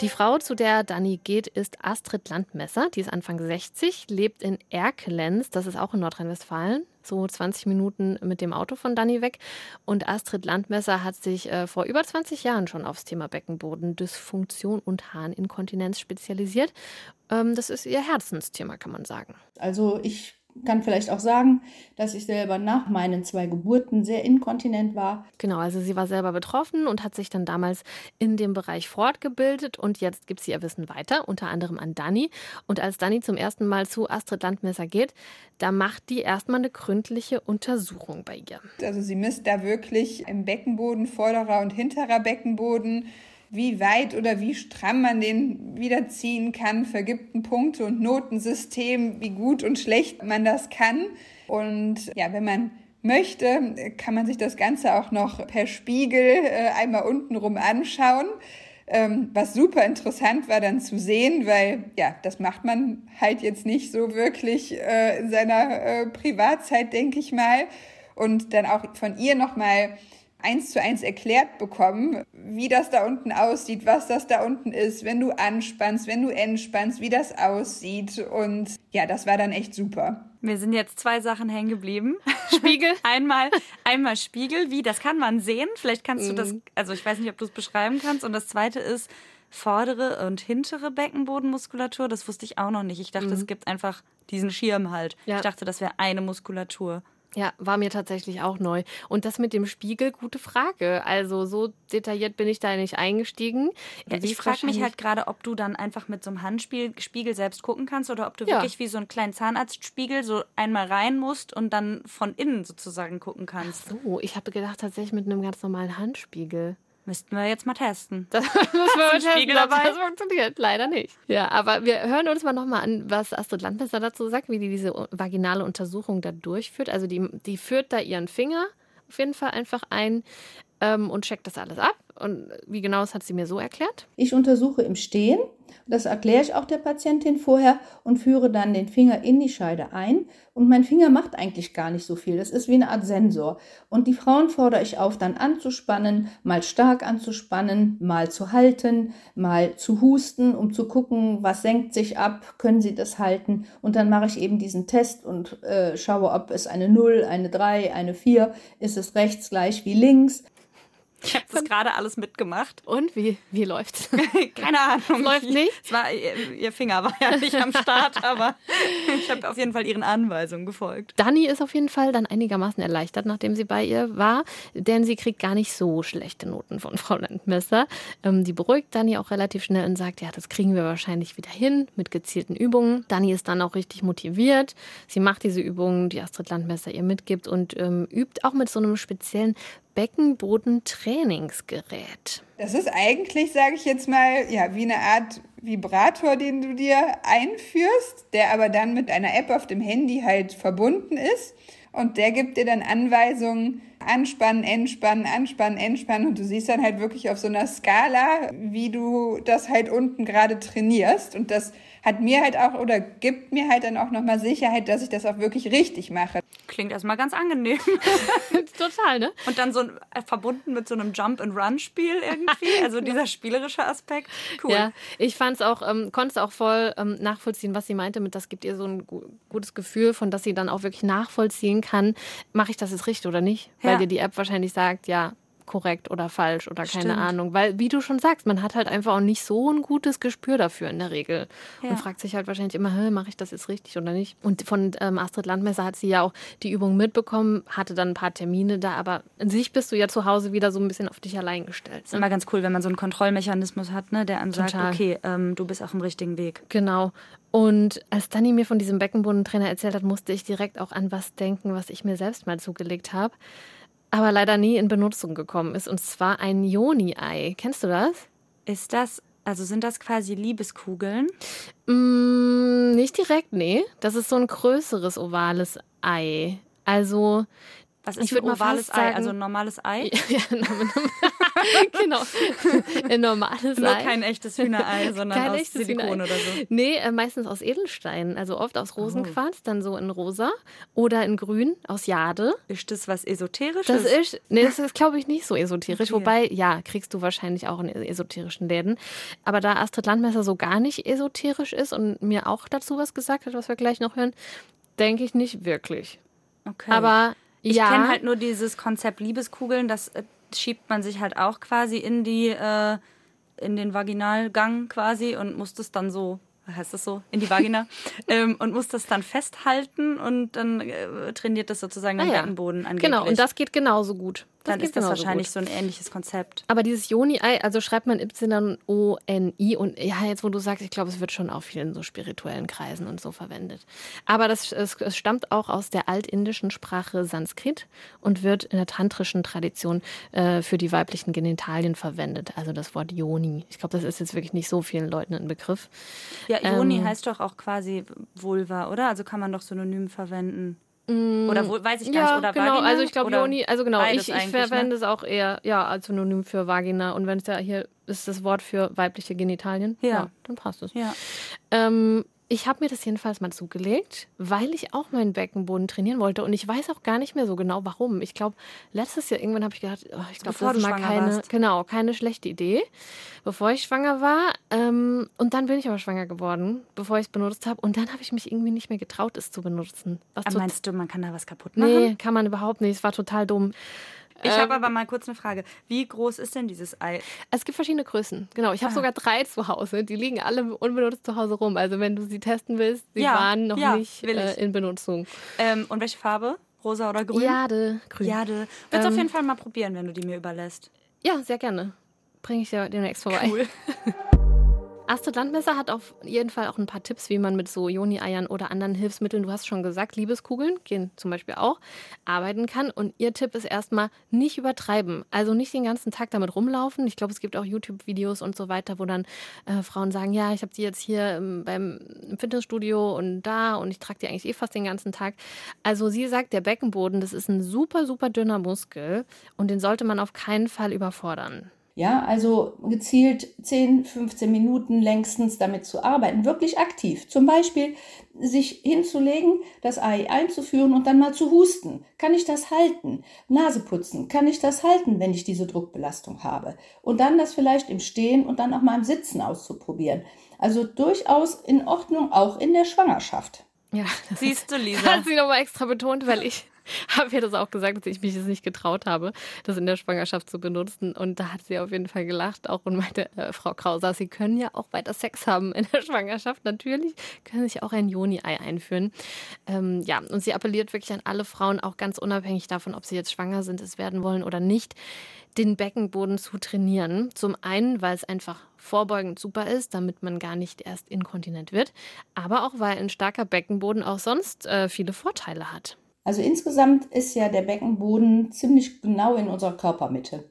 Die Frau, zu der Dani geht, ist Astrid Landmesser. Die ist Anfang 60, lebt in Erkelenz, das ist auch in Nordrhein-Westfalen so 20 Minuten mit dem Auto von Dani weg. Und Astrid Landmesser hat sich äh, vor über 20 Jahren schon aufs Thema Beckenboden, Dysfunktion und Harninkontinenz spezialisiert. Ähm, das ist ihr Herzensthema, kann man sagen. Also ich kann vielleicht auch sagen, dass ich selber nach meinen zwei Geburten sehr inkontinent war. Genau, also sie war selber betroffen und hat sich dann damals in dem Bereich fortgebildet und jetzt gibt sie ihr Wissen weiter, unter anderem an Dani. Und als Dani zum ersten Mal zu Astrid Landmesser geht, da macht die erstmal eine gründliche Untersuchung bei ihr. Also sie misst da wirklich im Beckenboden, vorderer und hinterer Beckenboden, wie weit oder wie stramm man den wiederziehen kann, vergibten Punkte und Notensystem, wie gut und schlecht man das kann. Und ja, wenn man möchte, kann man sich das Ganze auch noch per Spiegel äh, einmal untenrum anschauen. Ähm, was super interessant war dann zu sehen, weil ja, das macht man halt jetzt nicht so wirklich äh, in seiner äh, Privatzeit, denke ich mal. Und dann auch von ihr nochmal eins zu eins erklärt bekommen, wie das da unten aussieht, was das da unten ist, wenn du anspannst, wenn du entspannst, wie das aussieht. Und ja, das war dann echt super. Mir sind jetzt zwei Sachen hängen geblieben. *laughs* Spiegel. einmal, einmal Spiegel, wie, das kann man sehen. Vielleicht kannst du das, Mhm. also ich weiß nicht, ob du es beschreiben kannst. Und das zweite ist vordere und hintere Beckenbodenmuskulatur. Das wusste ich auch noch nicht. Ich dachte, Mhm. es gibt einfach diesen Schirm halt. Ja. Ich dachte, das wäre eine Muskulatur. Ja, war mir tatsächlich auch neu. Und das mit dem Spiegel, gute Frage. Also so detailliert bin ich da nicht eingestiegen. Ja, ich frage mich halt gerade, ob du dann einfach mit so einem Handspiegel Spiegel selbst gucken kannst oder ob du Ja. wirklich wie so einen kleinen Zahnarztspiegel so einmal rein musst und dann von innen sozusagen gucken kannst. So, ich habe gedacht tatsächlich mit einem ganz normalen Handspiegel. Müssten wir jetzt mal testen. *laughs* Das muss man ein Spiegel testen, ob dabei? Das funktioniert leider nicht. Ja, aber wir hören uns mal nochmal an, was Astrid Landmesser dazu sagt, wie die diese vaginale Untersuchung da durchführt. Also die, die führt da ihren Finger auf jeden Fall einfach ein ähm, und checkt das alles ab. Und wie genau das hat sie mir so erklärt? Ich untersuche im Stehen, das erkläre ich auch der Patientin vorher und führe dann den Finger in die Scheide ein. Und mein Finger macht eigentlich gar nicht so viel. Das ist wie eine Art Sensor. Und die Frauen fordere ich auf, dann anzuspannen, mal stark anzuspannen, mal zu halten, mal zu husten, um zu gucken, was senkt sich ab, können sie das halten. Und dann mache ich eben diesen Test und äh, schaue, ob es eine 0, eine 3, eine 4, ist es rechts gleich wie links. Ich habe das gerade alles mitgemacht. Und wie, wie läuft's? *laughs* Keine Ahnung. *laughs* Läuft nicht? Es war, ihr, ihr Finger war ja nicht am Start, *laughs* aber ich habe auf jeden Fall ihren Anweisungen gefolgt. Dani ist auf jeden Fall dann einigermaßen erleichtert, nachdem sie bei ihr war, denn sie kriegt gar nicht so schlechte Noten von Frau Landmesser. Ähm, die beruhigt Dani auch relativ schnell und sagt, ja, das kriegen wir wahrscheinlich wieder hin mit gezielten Übungen. Dani ist dann auch richtig motiviert. Sie macht diese Übungen, die Astrid Landmesser ihr mitgibt und ähm, übt auch mit so einem speziellen Beckenboden-Trainingsgerät. Das ist eigentlich, sage ich jetzt mal, ja, wie eine Art Vibrator, den du dir einführst, der aber dann mit einer App auf dem Handy halt verbunden ist. Und der gibt dir dann Anweisungen, anspannen, entspannen, anspannen, entspannen. Und du siehst dann halt wirklich auf so einer Skala, wie du das halt unten gerade trainierst. Und das hat mir halt auch oder gibt mir halt dann auch nochmal Sicherheit, dass ich das auch wirklich richtig mache. Klingt erstmal ganz angenehm. *laughs* Total, ne? Und dann so ein, äh, verbunden mit so einem Jump-and-Run-Spiel irgendwie. *laughs* Also dieser spielerische Aspekt. Cool. Ja, ich fand es auch, ähm, konnte es auch voll ähm, nachvollziehen, was sie meinte mit, das gibt ihr so ein gu gutes Gefühl, von dass sie dann auch wirklich nachvollziehen kann, mache ich das jetzt richtig oder nicht? Weil Ja. dir die App wahrscheinlich sagt, ja, korrekt oder falsch oder keine Stimmt. Ahnung. Weil, wie du schon sagst, man hat halt einfach auch nicht so ein gutes Gespür dafür in der Regel. Ja. Und fragt sich halt wahrscheinlich immer, "Hä, mache ich das jetzt richtig oder nicht? Und von ähm, Astrid Landmesser hat sie ja auch die Übung mitbekommen, hatte dann ein paar Termine da, aber an sich bist du ja zu Hause wieder so ein bisschen auf dich allein gestellt. ist immer ganz cool, wenn man so einen Kontrollmechanismus hat, ne, der einem sagt, okay, ähm, du bist auf dem richtigen Weg. Genau. Und als Dani mir von diesem Beckenbodentrainer erzählt hat, musste ich direkt auch an was denken, was ich mir selbst mal zugelegt habe, aber leider nie in Benutzung gekommen ist. Und zwar ein Joni-Ei. Kennst du das? Ist das, also sind das quasi Liebeskugeln? Mm, nicht direkt, nee. Das ist so ein größeres ovales Ei. Also, Was ist Ich ein ovales Ei? sagen- Also ein normales *laughs* Ei? ja, *laughs* genau. Ein normales Nur Ei. kein echtes Hühnerei, *laughs* sondern Kein aus echtes Silikon Hühnerei. oder so. Nee, äh, meistens aus Edelsteinen. Also oft aus Oh. Rosenquarz, dann so in rosa oder in grün aus Jade. Ist das was Esoterisches? Das ist, nee, das ist, glaube ich, nicht so esoterisch. Okay. Wobei, ja, kriegst du wahrscheinlich auch in esoterischen Läden. Aber da Astrid Landmesser so gar nicht esoterisch ist und mir auch dazu was gesagt hat, was wir gleich noch hören, denke ich nicht wirklich. okay. Aber ich ja, kenne halt nur dieses Konzept Liebeskugeln, das äh, schiebt man sich halt auch quasi in die, äh, in den Vaginalgang quasi und muss das dann so, heißt das so, in die Vagina *laughs* ähm, und muss das dann festhalten und dann äh, trainiert das sozusagen den Ah ja. Beckenboden angeblich. genau, und das geht genauso gut. Dann ist das wahrscheinlich gut. so ein ähnliches Konzept. Aber dieses Joni-Ei, also schreibt man Y-O-N-I und ja, jetzt wo du sagst, ich glaube, es wird schon auch viel in so spirituellen Kreisen und so verwendet. Aber das, es, es stammt auch aus der altindischen Sprache Sanskrit und wird in der tantrischen Tradition äh, für die weiblichen Genitalien verwendet. Also das Wort Yoni. Ich glaube, das ist jetzt wirklich nicht so vielen Leuten ein Begriff. Ja, Joni Ähm, heißt doch auch quasi Vulva, oder? Also kann man doch synonym verwenden. Oder wo, weiß ich gar Mm, Ja, nicht. Oder genau. Vagina? Also ich glaube Joni, also genau, ich, ich ne? verwende es auch eher ja als Synonym für Vagina und wenn es ja hier ist das Wort für weibliche Genitalien, Ja. dann passt es. Ja. Ähm, Ich habe mir das jedenfalls mal zugelegt, weil ich auch meinen Beckenboden trainieren wollte. Und ich weiß auch gar nicht mehr so genau, warum. Ich glaube, letztes Jahr irgendwann habe ich gedacht, oh, ich glaube, das ist mal keine, warst. genau, keine schlechte Idee, bevor ich schwanger war. Ähm, und dann bin ich aber schwanger geworden, bevor ich es benutzt habe. Und dann habe ich mich irgendwie nicht mehr getraut, es zu benutzen. Was aber meinst du, man kann da was kaputt machen? Nee, kann man überhaupt nicht. Es war total dumm. Ich habe ähm, aber mal kurz eine Frage. Wie groß ist denn dieses Ei? Es gibt verschiedene Größen. Genau, ich habe ah. sogar drei zu Hause. Die liegen alle unbenutzt zu Hause rum. Also wenn du sie testen willst, sie ja, waren noch ja, nicht äh, in Benutzung. Ähm, und welche Farbe? Rosa oder grün? Jade, grün. Jade. Willst ähm, auf jeden Fall mal probieren, wenn du die mir überlässt. Ja, sehr gerne. Bringe ich dir demnächst vorbei. Cool. *laughs* Astrid Landmesser hat auf jeden Fall auch ein paar Tipps, wie man mit so Joni-Eiern oder anderen Hilfsmitteln, du hast schon gesagt, Liebeskugeln gehen zum Beispiel auch, arbeiten kann. Und ihr Tipp ist erstmal nicht übertreiben. Also nicht den ganzen Tag damit rumlaufen. Ich glaube, es gibt auch YouTube-Videos und so weiter, wo dann äh, Frauen sagen, ja, ich habe die jetzt hier ähm, beim Fitnessstudio und da und ich trage die eigentlich eh fast den ganzen Tag. Also sie sagt, der Beckenboden, das ist ein super, super dünner Muskel und den sollte man auf keinen Fall überfordern. Ja, also gezielt 10, 15 Minuten längstens damit zu arbeiten, wirklich aktiv. Zum Beispiel sich hinzulegen, das Ei einzuführen und dann mal zu husten. Kann ich das halten? Nase putzen. Kann ich das halten, wenn ich diese Druckbelastung habe? Und dann das vielleicht im Stehen und dann auch mal im Sitzen auszuprobieren. Also durchaus in Ordnung, auch in der Schwangerschaft. Ja, siehst du, Lisa. *laughs* Hat sie nochmal extra betont, weil ich *laughs* habe ihr das auch gesagt, dass ich mich das nicht getraut habe, das in der Schwangerschaft zu benutzen. Und da hat sie auf jeden Fall gelacht, auch und meinte, äh, Frau Krauser, Sie können ja auch weiter Sex haben in der *laughs* Schwangerschaft. Natürlich können Sie sich auch ein Joni-Ei einführen. Ähm, ja, und sie appelliert wirklich an alle Frauen, auch ganz unabhängig davon, ob sie jetzt schwanger sind, es werden wollen oder nicht, den Beckenboden zu trainieren. Zum einen, weil es einfach vorbeugend super ist, damit man gar nicht erst inkontinent wird, aber auch, weil ein starker Beckenboden auch sonst äh, viele Vorteile hat. Also insgesamt ist ja der Beckenboden ziemlich genau in unserer Körpermitte.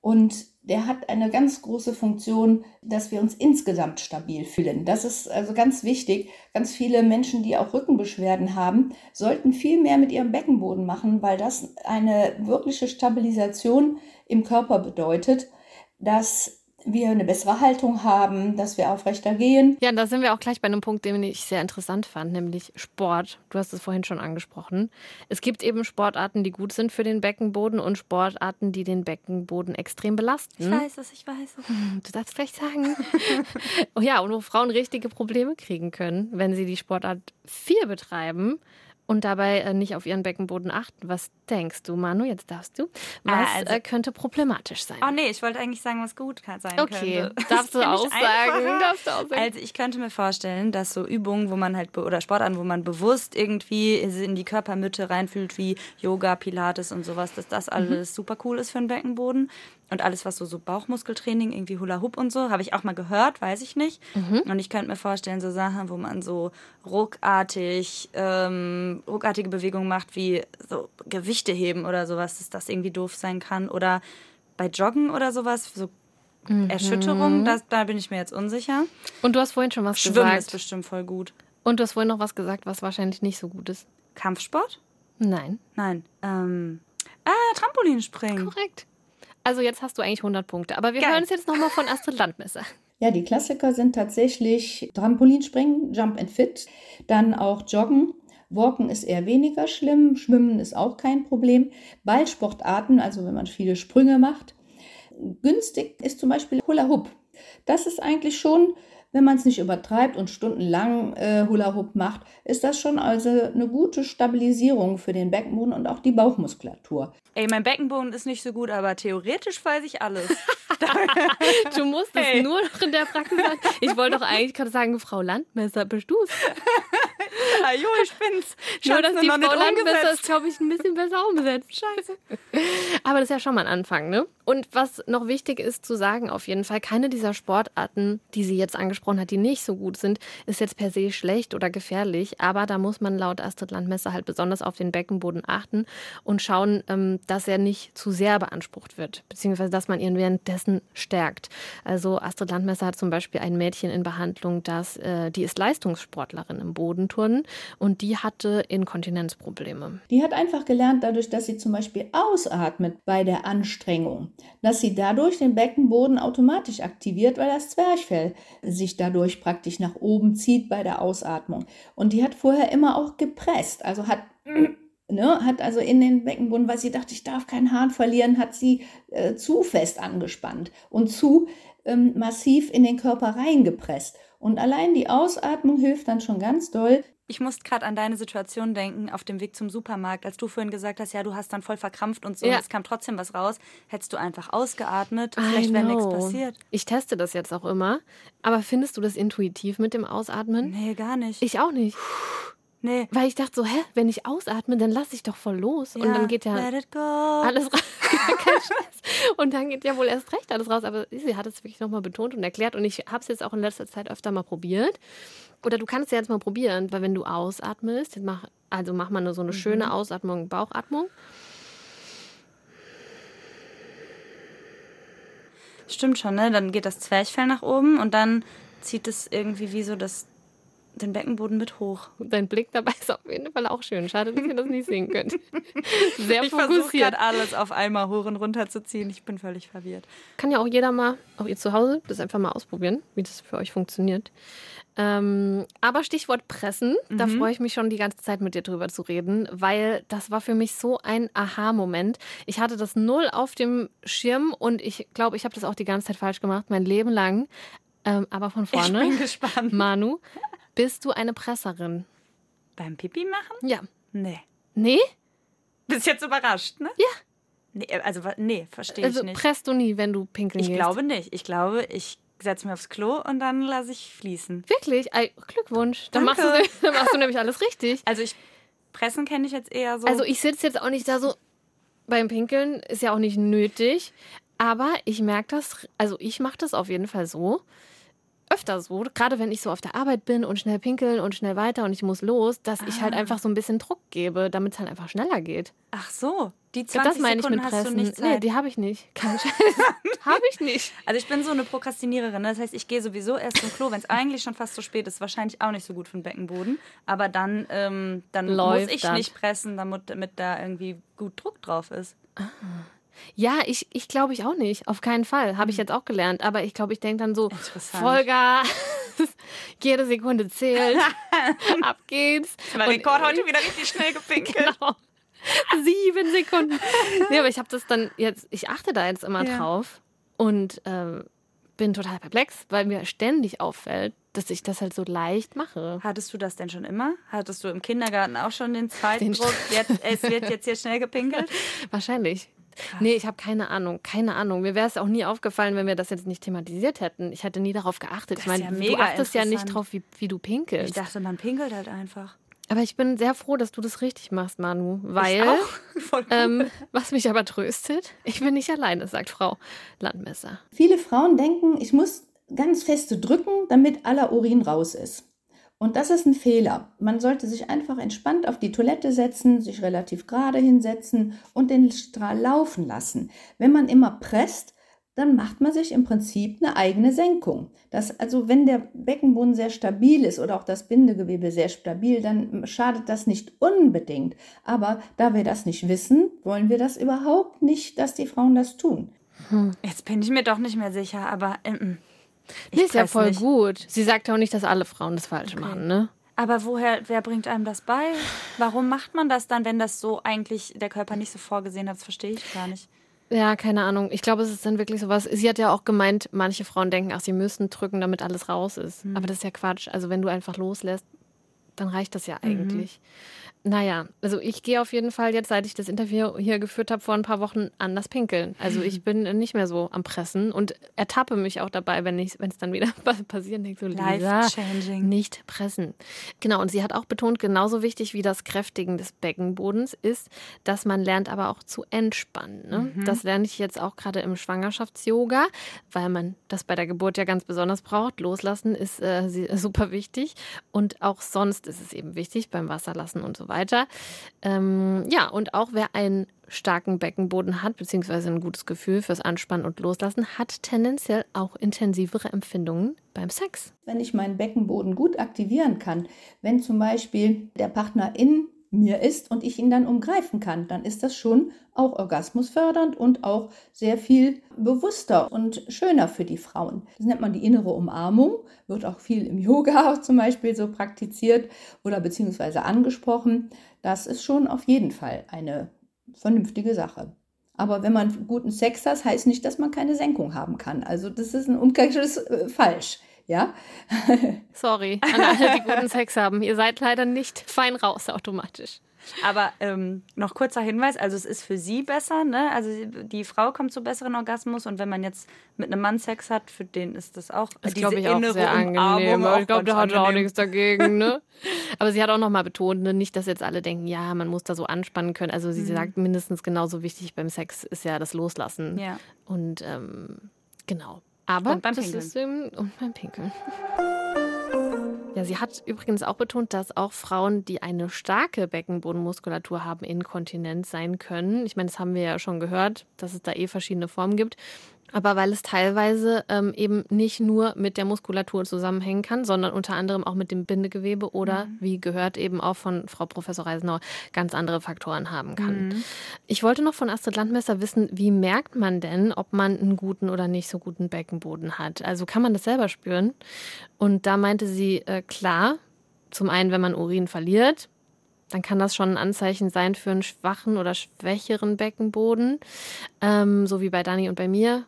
Und der hat eine ganz große Funktion, dass wir uns insgesamt stabil fühlen. Das ist also ganz wichtig. Ganz viele Menschen, die auch Rückenbeschwerden haben, sollten viel mehr mit ihrem Beckenboden machen, weil das eine wirkliche Stabilisation im Körper bedeutet, dass wir eine bessere Haltung haben, dass wir aufrechter gehen. Ja, da sind wir auch gleich bei einem Punkt, den ich sehr interessant fand, nämlich Sport. Du hast es vorhin schon angesprochen. Es gibt eben Sportarten, die gut sind für den Beckenboden und Sportarten, die den Beckenboden extrem belasten. Ich weiß es, ich weiß es. Du darfst vielleicht sagen. *laughs* oh ja, und wo Frauen richtige Probleme kriegen können, wenn sie die Sportart viel betreiben und dabei äh, nicht auf ihren Beckenboden achten. Was denkst du, Manu? Jetzt darfst du. Was ah, also, äh, könnte problematisch sein? Oh nee, ich wollte eigentlich sagen, was gut sein okay. könnte. *laughs* Darfst du, auch sagen, darfst du auch sagen? Also ich könnte mir vorstellen, dass so Übungen, wo man halt oder Sportarten, wo man bewusst irgendwie in die Körpermitte reinfühlt, wie Yoga, Pilates und sowas, dass das mhm. alles mhm. super cool ist für den Beckenboden. Und alles, was so, so Bauchmuskeltraining, irgendwie Hula Hoop und so, habe ich auch mal gehört, weiß ich nicht. Mhm. Und ich könnte mir vorstellen, so Sachen, wo man so ruckartig, ähm, ruckartige Bewegungen macht, wie so Gewichte heben oder sowas, dass das irgendwie doof sein kann. Oder bei Joggen oder sowas, so mhm. Erschütterung, das, da bin ich mir jetzt unsicher. Und du hast vorhin schon was Schwimmen gesagt. Schwimmen ist bestimmt voll gut. Und du hast vorhin noch was gesagt, was wahrscheinlich nicht so gut ist. Kampfsport? Nein. Nein. Ähm, ah, Trampolinspringen. Korrekt. Also jetzt hast du eigentlich 100 Punkte. Aber wir Geil. hören es jetzt nochmal von Astrid Landmesser. *laughs* Ja, die Klassiker sind tatsächlich Trampolinspringen, Jump and Fit, dann auch Joggen. Walken ist eher weniger schlimm, Schwimmen ist auch kein Problem. Ballsportarten, also wenn man viele Sprünge macht. Günstig ist zum Beispiel Hula Hoop. Das ist eigentlich schon wenn man es nicht übertreibt und stundenlang äh, Hula Hoop macht, ist das schon also eine gute Stabilisierung für den Beckenboden und auch die Bauchmuskulatur. Ey, mein Beckenboden ist nicht so gut, aber theoretisch weiß ich alles. *laughs* *laughs* du musst es hey. nur noch in der Praxis sagen. Ich wollte doch eigentlich gerade sagen, Frau Landmesser, bist du's? ja, *laughs* jo, ich bin's. Ich Nur, dass die Frau Landmesser ist, glaube ich, ein bisschen besser umsetzt. Scheiße. Aber das ist ja schon mal ein Anfang, ne? Und was noch wichtig ist zu sagen, auf jeden Fall, keine dieser Sportarten, die sie jetzt angesprochen hat, die nicht so gut sind, ist jetzt per se schlecht oder gefährlich. Aber da muss man laut Astrid Landmesser halt besonders auf den Beckenboden achten und schauen, ähm, dass er nicht zu sehr beansprucht wird, beziehungsweise dass man ihn währenddessen stärkt. Also Astrid Landmesser hat zum Beispiel ein Mädchen in Behandlung, das, äh, die ist Leistungssportlerin im Bodenturnen und die hatte Inkontinenzprobleme. Die hat einfach gelernt, dadurch, dass sie zum Beispiel ausatmet bei der Anstrengung dass sie dadurch den Beckenboden automatisch aktiviert, weil das Zwerchfell sich dadurch praktisch nach oben zieht bei der Ausatmung. Und die hat vorher immer auch gepresst, also hat *clears throat* Ne, hat also in den Beckenboden, weil sie dachte, ich darf keinen Hahn verlieren, hat sie äh, zu fest angespannt und zu ähm, massiv in den Körper reingepresst. Und allein die Ausatmung hilft dann schon ganz doll, ich musste gerade an deine Situation denken auf dem Weg zum Supermarkt, als du vorhin gesagt hast, ja, du hast dann voll verkrampft und so, ja. und es kam trotzdem was raus. Hättest du einfach ausgeatmet, vielleicht wäre nichts passiert. Ich teste das jetzt auch immer. Aber findest du das intuitiv mit dem Ausatmen? Nee, gar nicht. Ich auch nicht. Nee. Weil ich dachte so, hä, wenn ich ausatme, dann lasse ich doch voll los. Ja, und dann geht ja alles raus. *laughs* und dann geht ja wohl erst recht alles raus. Aber sie hat es wirklich nochmal betont und erklärt. Und ich habe es jetzt auch in letzter Zeit öfter mal probiert. Oder du kannst es ja jetzt mal probieren, weil wenn du ausatmest, mach, also mach mal so eine mhm. schöne Ausatmung, Bauchatmung. Stimmt schon, ne? Dann geht das Zwerchfell nach oben und dann zieht es irgendwie wie so das den Beckenboden mit hoch. Dein Blick dabei ist auf jeden Fall auch schön. Schade, dass ihr das nicht sehen könnt. *laughs* Sehr ich fokussiert. alles auf einmal hoch und runter zu ziehen. Ich bin völlig verwirrt. Kann ja auch jeder mal, auch ihr zu Hause, das einfach mal ausprobieren, wie das für euch funktioniert. Ähm, aber Stichwort Pressen, mhm. da freue ich mich schon die ganze Zeit mit dir drüber zu reden, weil das war für mich so ein Aha-Moment. Ich hatte das null auf dem Schirm und ich glaube, ich habe das auch die ganze Zeit falsch gemacht, mein Leben lang. Ähm, aber von vorne. Ich bin gespannt. Manu, bist du eine Presserin? Beim Pipi machen? Ja. Nee. Nee? Bist jetzt überrascht, ne? Ja. Nee, also, nee, verstehe also, ich nicht. presst du nie, wenn du pinkeln ich gehst? Ich glaube nicht. Ich glaube, ich setze mich aufs Klo und dann lasse ich fließen. Wirklich? Glückwunsch. Dann machst, du, dann machst, du, nämlich alles richtig. *laughs* Also ich pressen kenne ich jetzt eher so. Also ich sitze jetzt auch nicht da so beim Pinkeln, ist ja auch nicht nötig. Aber ich merke das, also ich mache das auf jeden Fall so, öfter so, gerade wenn ich so auf der Arbeit bin und schnell pinkeln und schnell weiter und ich muss los, dass ah. ich halt ah. einfach so ein bisschen Druck gebe, damit es halt einfach schneller geht. Ach so, die 20 das meine Sekunden ich mit Pressen. Hast du nicht nee, die habe ich nicht. Kein *laughs* Scheiß. habe ich nicht. Also ich bin so eine Prokrastiniererin. Ne? Das heißt, ich gehe sowieso erst zum Klo, wenn es *laughs* eigentlich schon fast zu spät ist. Wahrscheinlich auch nicht so gut für den Beckenboden. Aber dann, ähm, dann muss ich das. nicht pressen, damit, damit da irgendwie gut Druck drauf ist. Ah. Ja, ich, ich glaube ich auch nicht. Auf keinen Fall. Habe ich hm. jetzt auch gelernt. Aber ich glaube, ich denke dann so, Vollgas, *laughs* jede Sekunde zählt, *laughs* ab geht's. Mein Rekord heute wieder richtig schnell gepinkelt. *laughs* Genau. Sieben Sekunden. Nee, aber ich habe das dann jetzt, ich achte da jetzt immer ja. drauf und ähm, bin total perplex, weil mir ständig auffällt, dass ich das halt so leicht mache. Hattest du das denn schon immer? Hattest du im Kindergarten auch schon den Zeitdruck, jetzt, es wird jetzt hier schnell gepinkelt? Wahrscheinlich. Krass. Nee, ich habe keine Ahnung, keine Ahnung. Mir wäre es auch nie aufgefallen, wenn wir das jetzt nicht thematisiert hätten. Ich hätte nie darauf geachtet. Das ich meine, ja du achtest ja nicht drauf, wie, wie du pinkelst. Ich dachte, man pinkelt halt einfach. Aber ich bin sehr froh, dass du das richtig machst, Manu, weil *laughs* ähm, was mich aber tröstet, ich bin nicht alleine, sagt Frau Landmesser. Viele Frauen denken, ich muss ganz feste drücken, damit aller Urin raus ist. Und das ist ein Fehler. Man sollte sich einfach entspannt auf die Toilette setzen, sich relativ gerade hinsetzen und den Strahl laufen lassen. Wenn man immer presst, dann macht man sich im Prinzip eine eigene Senkung. Das, also wenn der Beckenboden sehr stabil ist oder auch das Bindegewebe sehr stabil, dann schadet das nicht unbedingt. Aber da wir das nicht wissen, wollen wir das überhaupt nicht, dass die Frauen das tun. Hm. Jetzt bin ich mir doch nicht mehr sicher, aber ähm, ich ist ja voll nicht. gut. Sie sagt auch nicht, dass alle Frauen das falsch okay. machen, ne? Aber woher, wer bringt einem das bei? Warum macht man das dann, wenn das so eigentlich der Körper nicht so vorgesehen hat? Das verstehe ich gar nicht. Ja, keine Ahnung. Ich glaube, es ist dann wirklich sowas. Sie hat ja auch gemeint, manche Frauen denken, ach, sie müssen drücken, damit alles raus ist. Mhm. Aber das ist ja Quatsch. Also wenn du einfach loslässt, dann reicht das ja mhm. eigentlich. Mhm. Naja, also ich gehe auf jeden Fall jetzt, seit ich das Interview hier geführt habe, vor ein paar Wochen anders pinkeln. Also ich *laughs* bin nicht mehr so am Pressen und ertappe mich auch dabei, wenn es dann wieder *laughs* passiert, denke so, Lisa, nicht pressen. Genau, und sie hat auch betont, genauso wichtig wie das Kräftigen des Beckenbodens ist, dass man lernt aber auch zu entspannen. Ne? Mhm. Das lerne ich jetzt auch gerade im Schwangerschafts-Yoga, weil man das bei der Geburt ja ganz besonders braucht. Loslassen ist äh, super wichtig und auch sonst ist es eben wichtig beim Wasserlassen und so weiter. Ähm, ja, und auch wer einen starken Beckenboden hat, beziehungsweise ein gutes Gefühl fürs Anspannen und Loslassen, hat tendenziell auch intensivere Empfindungen beim Sex. Wenn ich meinen Beckenboden gut aktivieren kann, wenn zum Beispiel der Partner in mir ist und ich ihn dann umgreifen kann, dann ist das schon auch orgasmusfördernd und auch sehr viel bewusster und schöner für die Frauen. Das nennt man die innere Umarmung, wird auch viel im Yoga *laughs* zum Beispiel so praktiziert oder beziehungsweise angesprochen. Das ist schon auf jeden Fall eine vernünftige Sache. Aber wenn man guten Sex hat, heißt nicht, dass man keine Senkung haben kann. Also das ist ein Umkehrschluss äh, falsch. Ja? *laughs* Sorry an alle, die guten Sex haben. Ihr seid leider nicht fein raus automatisch. Aber ähm, noch kurzer Hinweis, also es ist für sie besser, ne? Also die Frau kommt zu besseren Orgasmus und wenn man jetzt mit einem Mann Sex hat, für den ist das auch das glaube ich auch sehr angenehm. Auch ich glaube, der hat auch nichts dagegen, ne? Aber sie hat auch nochmal betont, ne? nicht, dass jetzt alle denken, ja, man muss da so anspannen können. Also sie mhm. sagt mindestens genauso wichtig beim Sex ist ja das Loslassen. Ja. Und ähm, genau. Aber und beim das Pinkeln. ist ähm, und beim Pinkeln. Ja, sie hat übrigens auch betont, dass auch Frauen, die eine starke Beckenbodenmuskulatur haben, inkontinent sein können. Ich meine, das haben wir ja schon gehört, dass es da eh verschiedene Formen gibt. Aber weil es teilweise ähm, eben nicht nur mit der Muskulatur zusammenhängen kann, sondern unter anderem auch mit dem Bindegewebe oder, mhm. wie gehört eben auch von Frau Professor Reisenauer, ganz andere Faktoren haben kann. Mhm. Ich wollte noch von Astrid Landmesser wissen, wie merkt man denn, ob man einen guten oder nicht so guten Beckenboden hat? Also kann man das selber spüren? Und da meinte sie, äh, klar, zum einen, wenn man Urin verliert, dann kann das schon ein Anzeichen sein für einen schwachen oder schwächeren Beckenboden, ähm, so wie bei Dani und bei mir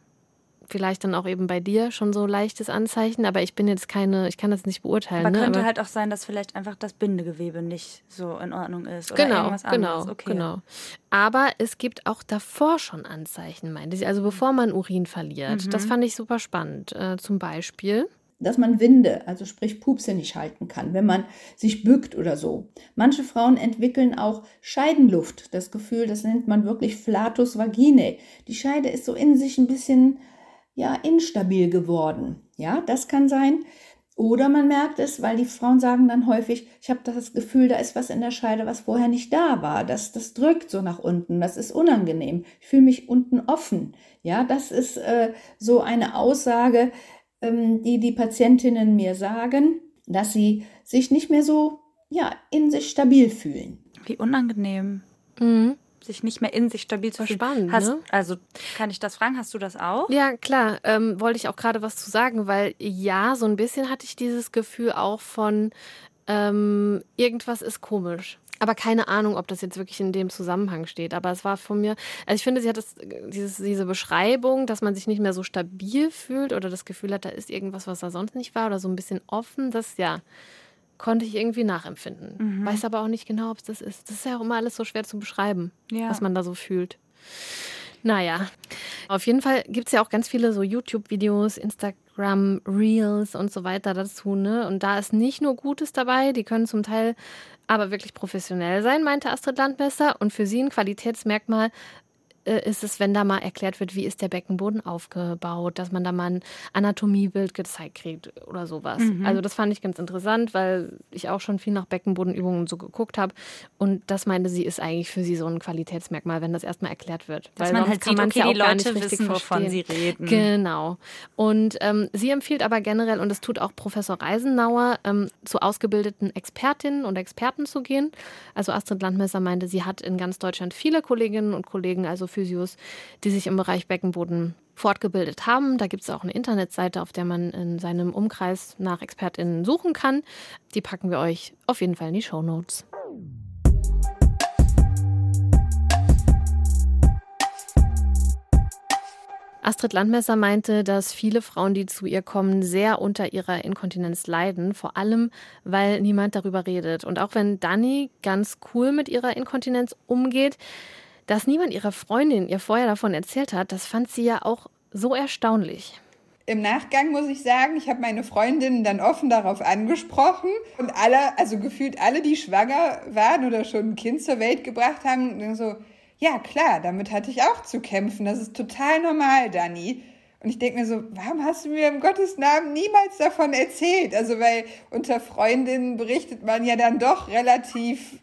vielleicht dann auch eben bei dir schon so leichtes Anzeichen, aber ich bin jetzt keine, ich kann das nicht beurteilen. Aber ne? könnte aber halt auch sein, dass vielleicht einfach das Bindegewebe nicht so in Ordnung ist oder genau, irgendwas genau, anderes. Okay. genau. Aber es gibt auch davor schon Anzeichen, meinte sie, also bevor man Urin verliert. Mhm. Das fand ich super spannend. Äh, zum Beispiel dass man Winde, also sprich Pupse nicht halten kann, wenn man sich bückt oder so. Manche Frauen entwickeln auch Scheidenluft, das Gefühl, das nennt man wirklich Flatus vaginae. Die Scheide ist so in sich ein bisschen ja instabil geworden. Ja, das kann sein. Oder man merkt es, weil die Frauen sagen dann häufig, ich habe das Gefühl, da ist was in der Scheide, was vorher nicht da war. Das, das drückt so nach unten, das ist unangenehm. Ich fühle mich unten offen. Ja, das ist äh, so eine Aussage, ähm, die die Patientinnen mir sagen, dass sie sich nicht mehr so ja, in sich stabil fühlen. Wie unangenehm. mhm. Sich nicht mehr in sich stabil zu fühlen. Hast, ne? Also kann ich das fragen? Hast du das auch? Ja, klar, ähm, wollte ich auch gerade was zu sagen, weil ja, so ein bisschen hatte ich dieses Gefühl auch von ähm, irgendwas ist komisch. Aber keine Ahnung, ob das jetzt wirklich in dem Zusammenhang steht. Aber es war von mir, also ich finde, sie hat das, dieses, diese Beschreibung, dass man sich nicht mehr so stabil fühlt oder das Gefühl hat, da ist irgendwas, was da sonst nicht war oder so ein bisschen offen, das ja, konnte ich irgendwie nachempfinden. Mhm. Weiß aber auch nicht genau, ob es das ist. Das ist ja auch immer alles so schwer zu beschreiben, Ja. was man da so fühlt. Naja, auf jeden Fall gibt es ja auch ganz viele so YouTube-Videos, Instagram, Reels und so weiter dazu. Ne? Und da ist nicht nur Gutes dabei, die können zum Teil aber wirklich professionell sein, meinte Astrid Landmesser. Und für sie ein Qualitätsmerkmal ist es, wenn da mal erklärt wird, wie ist der Beckenboden aufgebaut, dass man da mal ein Anatomiebild gezeigt kriegt oder sowas. Mhm. Also das fand ich ganz interessant, weil ich auch schon viel nach Beckenbodenübungen so geguckt habe. Und das meinte sie, ist eigentlich für sie so ein Qualitätsmerkmal, wenn das erstmal erklärt wird. Dass weil man halt kann okay, ja die auch gar nicht Leute richtig wissen, wovon verstehen. sie reden. Genau. Und ähm, sie empfiehlt aber generell, und das tut auch Professor Reisenauer, ähm, zu ausgebildeten Expertinnen und Experten zu gehen. Also Astrid Landmesser meinte, sie hat in ganz Deutschland viele Kolleginnen und Kollegen, also Physios, die sich im Bereich Beckenboden fortgebildet haben. Da gibt es auch eine Internetseite, auf der man in seinem Umkreis nach ExpertInnen suchen kann. Die packen wir euch auf jeden Fall in die Show Notes. Astrid Landmesser meinte, dass viele Frauen, die zu ihr kommen, sehr unter ihrer Inkontinenz leiden, vor allem weil niemand darüber redet. Und auch wenn Dani ganz cool mit ihrer Inkontinenz umgeht, dass niemand ihrer Freundin ihr vorher davon erzählt hat, das fand sie ja auch so erstaunlich. Im Nachgang muss ich sagen, ich habe meine Freundinnen dann offen darauf angesprochen und alle, also gefühlt alle, die schwanger waren oder schon ein Kind zur Welt gebracht haben, so, ja klar, damit hatte ich auch zu kämpfen. Das ist total normal, Dani. Und ich denke mir so, warum hast du mir im Gottes Namen niemals davon erzählt? Also weil unter Freundinnen berichtet man ja dann doch relativ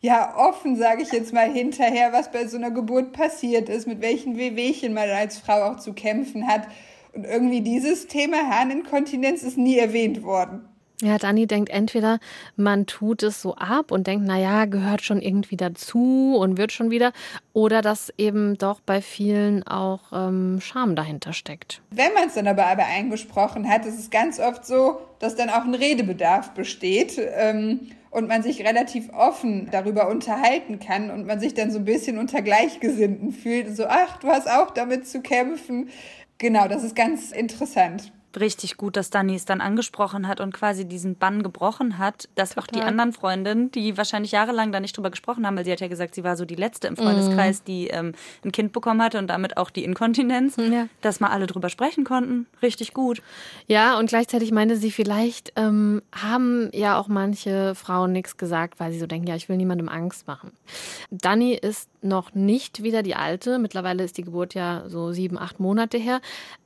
ja, offen, sage ich jetzt mal hinterher, was bei so einer Geburt passiert ist, mit welchen Wehwehchen man als Frau auch zu kämpfen hat. Und irgendwie dieses Thema Harninkontinenz ist nie erwähnt worden. Ja, Dani denkt entweder, man tut es so ab und denkt, naja, gehört schon irgendwie dazu und wird schon wieder, oder dass eben doch bei vielen auch ähm, Scham dahinter steckt. Wenn man es dann aber, aber eingesprochen hat, ist es ganz oft so, dass dann auch ein Redebedarf besteht. Ähm, und man sich relativ offen darüber unterhalten kann und man sich dann so ein bisschen unter Gleichgesinnten fühlt. So, ach, du hast auch damit zu kämpfen. Genau, das ist ganz interessant richtig gut, dass Dani es dann angesprochen hat und quasi diesen Bann gebrochen hat, dass Total. auch die anderen Freundinnen, die wahrscheinlich jahrelang da nicht drüber gesprochen haben, weil sie hat ja gesagt, sie war so die letzte im Freundeskreis, mm. die ähm, ein Kind bekommen hatte und damit auch die Inkontinenz, ja. dass mal alle drüber sprechen konnten. Richtig gut. Ja, und gleichzeitig meinte sie, vielleicht ähm, haben ja auch manche Frauen nichts gesagt, weil sie so denken, ja, ich will niemandem Angst machen. Dani ist noch nicht wieder die alte. Mittlerweile ist die Geburt ja so sieben, acht Monate her.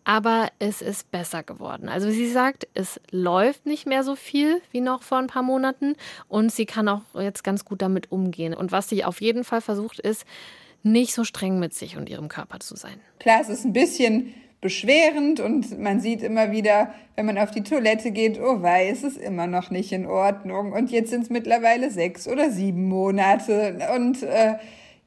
Aber es ist besser geworden. Also sie sagt, es läuft nicht mehr so viel wie noch vor ein paar Monaten. Und sie kann auch jetzt ganz gut damit umgehen. Und was sie auf jeden Fall versucht, ist, nicht so streng mit sich und ihrem Körper zu sein. Klar, es ist ein bisschen beschwerend und man sieht immer wieder, wenn man auf die Toilette geht, oh wei, es ist immer noch nicht in Ordnung. Und jetzt sind es mittlerweile sechs oder sieben Monate. Und äh,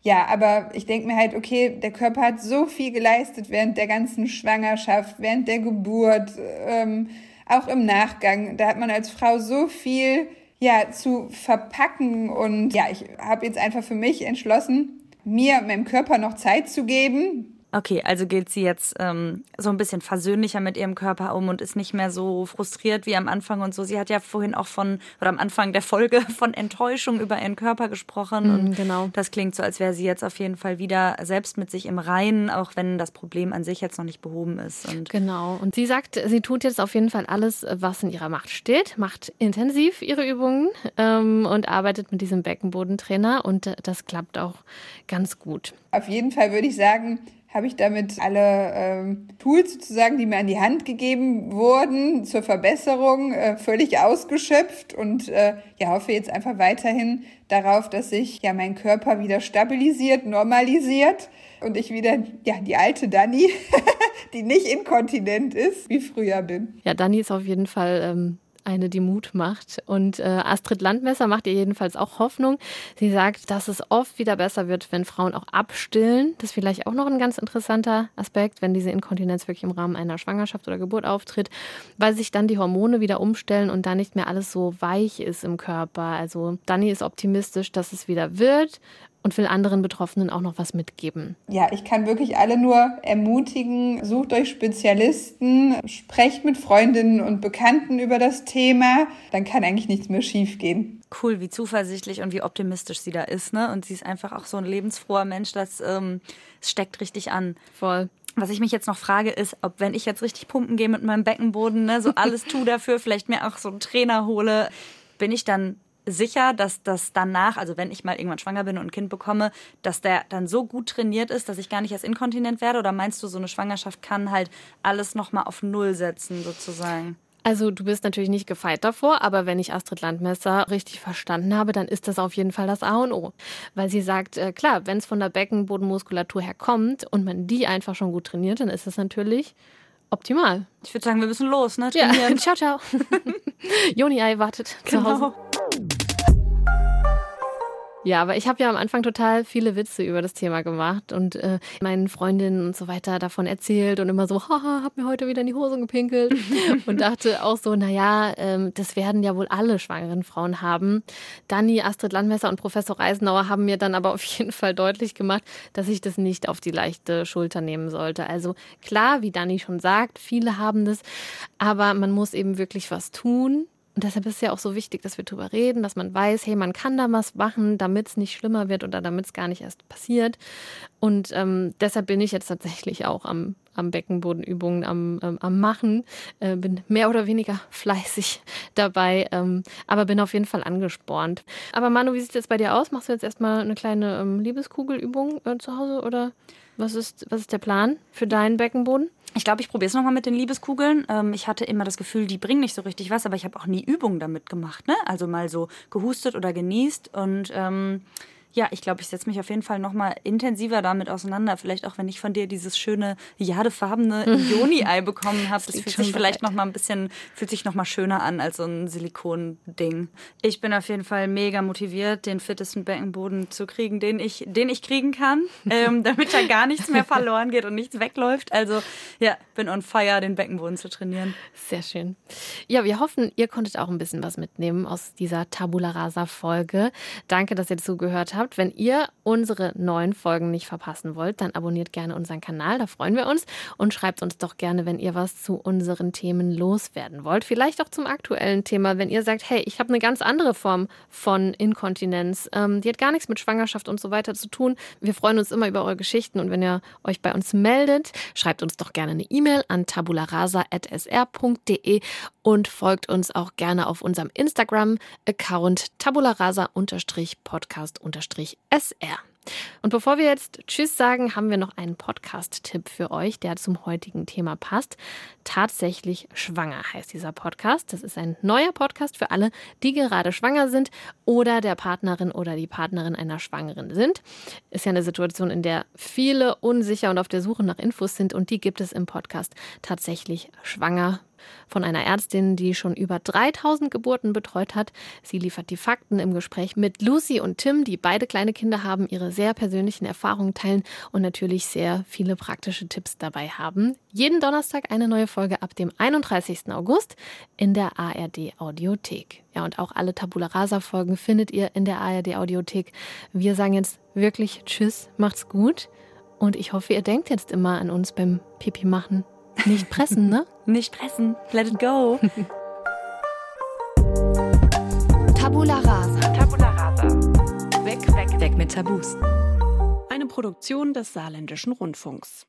ja, aber ich denke mir halt, okay, der Körper hat so viel geleistet während der ganzen Schwangerschaft, während der Geburt, ähm, auch im Nachgang. Da hat man als Frau so viel ja zu verpacken und ja, ich habe jetzt einfach für mich entschlossen, mir meinem Körper noch Zeit zu geben, Okay, also geht sie jetzt ähm, so ein bisschen versöhnlicher mit ihrem Körper um und ist nicht mehr so frustriert wie am Anfang und so. Sie hat ja vorhin auch von, oder am Anfang der Folge *laughs* von Enttäuschung über ihren Körper gesprochen. Mm, und genau. das klingt so, als wäre sie jetzt auf jeden Fall wieder selbst mit sich im Reinen, auch wenn das Problem an sich jetzt noch nicht behoben ist. Und genau. Und sie sagt, sie tut jetzt auf jeden Fall alles, was in ihrer Macht steht, macht intensiv ihre Übungen ähm, und arbeitet mit diesem Beckenbodentrainer und das klappt auch ganz gut. Auf jeden Fall würde ich sagen, habe ich damit alle ähm, Tools sozusagen, die mir an die Hand gegeben wurden zur Verbesserung, äh, völlig ausgeschöpft und äh, ja, hoffe jetzt einfach weiterhin darauf, dass sich ja mein Körper wieder stabilisiert, normalisiert und ich wieder ja die alte Dani, *laughs* die nicht inkontinent ist, wie früher bin. Ja, Dani ist auf jeden Fall ähm, eine, die Mut macht. Und äh, Astrid Landmesser macht ihr jedenfalls auch Hoffnung. Sie sagt, dass es oft wieder besser wird, wenn Frauen auch abstillen. Das ist vielleicht auch noch ein ganz interessanter Aspekt, wenn diese Inkontinenz wirklich im Rahmen einer Schwangerschaft oder Geburt auftritt, weil sich dann die Hormone wieder umstellen und dann nicht mehr alles so weich ist im Körper. Also Dani ist optimistisch, dass es wieder wird und will anderen Betroffenen auch noch was mitgeben. Ja, ich kann wirklich alle nur ermutigen, sucht euch Spezialisten, sprecht mit Freundinnen und Bekannten über das Thema, dann kann eigentlich nichts mehr schiefgehen. Cool, wie zuversichtlich und wie optimistisch sie da ist, ne? Und sie ist einfach auch so ein lebensfroher Mensch, das ähm, steckt richtig an. Voll. Was ich mich jetzt noch frage, ist, ob wenn ich jetzt richtig pumpen gehe mit meinem Beckenboden, ne, so alles *laughs* tue dafür, vielleicht mir auch so einen Trainer hole, bin ich dann sicher, dass das danach, also wenn ich mal irgendwann schwanger bin und ein Kind bekomme, dass der dann so gut trainiert ist, dass ich gar nicht erst inkontinent werde? Oder meinst du, so eine Schwangerschaft kann halt alles nochmal auf Null setzen, sozusagen? Also du bist natürlich nicht gefeit davor, aber wenn ich Astrid Landmesser richtig verstanden habe, dann ist das auf jeden Fall das A und O. Weil sie sagt, äh, klar, wenn es von der Beckenbodenmuskulatur her kommt und man die einfach schon gut trainiert, dann ist es natürlich optimal. Ich würde sagen, wir müssen los, ne? Trainieren. Ja, *laughs* ciao, ciao. *laughs* Joni Ei wartet genau. zu Hause. Ja, aber ich habe ja am Anfang total viele Witze über das Thema gemacht und äh, meinen Freundinnen und so weiter davon erzählt und immer so, haha, hab mir heute wieder in die Hose gepinkelt *laughs* und dachte auch so, naja, ähm, das werden ja wohl alle schwangeren Frauen haben. Dani, Astrid Landmesser und Professor Reisenauer haben mir dann aber *laughs* auf jeden Fall deutlich gemacht, dass ich das nicht auf die leichte Schulter nehmen sollte. Also klar, wie Dani schon sagt, viele haben das, aber man muss eben wirklich was tun und deshalb ist es ja auch so wichtig, dass wir darüber reden, dass man weiß, hey, man kann da was machen, damit es nicht schlimmer wird oder damit es gar nicht erst passiert. Und ähm, deshalb bin ich jetzt tatsächlich auch am, am Beckenbodenübungen am, ähm, am Machen, äh, bin mehr oder weniger fleißig dabei, ähm, aber bin auf jeden Fall angespornt. Aber Manu, wie sieht es jetzt bei dir aus? Machst du jetzt erstmal eine kleine ähm, Liebeskugelübung äh, zu Hause oder was ist, was ist der Plan für deinen Beckenboden? Ich glaube, ich probiere es nochmal mit den Liebeskugeln. Ähm, ich hatte immer das Gefühl, die bringen nicht so richtig was, aber ich habe auch nie Übungen damit gemacht. Ne? Also mal so gehustet oder genießt. Und ähm, ja, ich glaube, ich setze mich auf jeden Fall nochmal intensiver damit auseinander. Vielleicht auch, wenn ich von dir dieses schöne jadefarbene *laughs* Joni-Ei bekommen habe. Das, das fühlt sich vielleicht nochmal ein bisschen, fühlt sich nochmal schöner an als so ein Silikon-Ding. Ich bin auf jeden Fall mega motiviert, den fittesten Beckenboden zu kriegen, den ich, den ich kriegen kann, *laughs* ähm, damit da gar nichts mehr verloren geht und nichts wegläuft. Also ja, bin on fire, den Beckenboden zu trainieren. Sehr schön. Ja, wir hoffen, ihr konntet auch ein bisschen was mitnehmen aus dieser Tabula Rasa-Folge. Danke, dass ihr zugehört habt habt. Wenn ihr unsere neuen Folgen nicht verpassen wollt, dann abonniert gerne unseren Kanal, da freuen wir uns. Und schreibt uns doch gerne, wenn ihr was zu unseren Themen loswerden wollt. Vielleicht auch zum aktuellen Thema, wenn ihr sagt, hey, ich habe eine ganz andere Form von Inkontinenz, ähm, die hat gar nichts mit Schwangerschaft und so weiter zu tun. Wir freuen uns immer über eure Geschichten und wenn ihr euch bei uns meldet, schreibt uns doch gerne eine E-Mail an tabularasa.sr.de und folgt uns auch gerne auf unserem Instagram-Account tabularasa-podcast-sr. Und bevor wir jetzt Tschüss sagen, haben wir noch einen Podcast-Tipp für euch, der zum heutigen Thema passt. Tatsächlich schwanger heißt dieser Podcast. Das ist ein neuer Podcast für alle, die gerade schwanger sind oder der Partnerin oder die Partnerin einer Schwangeren sind. Ist ja eine Situation, in der viele unsicher und auf der Suche nach Infos sind und die gibt es im Podcast tatsächlich schwanger von einer Ärztin, die schon über 3000 Geburten betreut hat. Sie liefert die Fakten im Gespräch mit Lucy und Tim, die beide kleine Kinder haben, ihre sehr persönlichen Erfahrungen teilen und natürlich sehr viele praktische Tipps dabei haben. Jeden Donnerstag eine neue Folge ab dem 31. August in der ARD Audiothek. Ja, und auch alle Tabula Rasa Folgen findet ihr in der ARD Audiothek. Wir sagen jetzt wirklich Tschüss, macht's gut. Und ich hoffe, ihr denkt jetzt immer an uns beim Pipi machen. Nicht pressen, ne? *laughs* Nicht pressen. Let it go. *laughs* Tabula rasa. Tabula rasa. Weg, weg, weg mit Tabus. Eine Produktion des Saarländischen Rundfunks.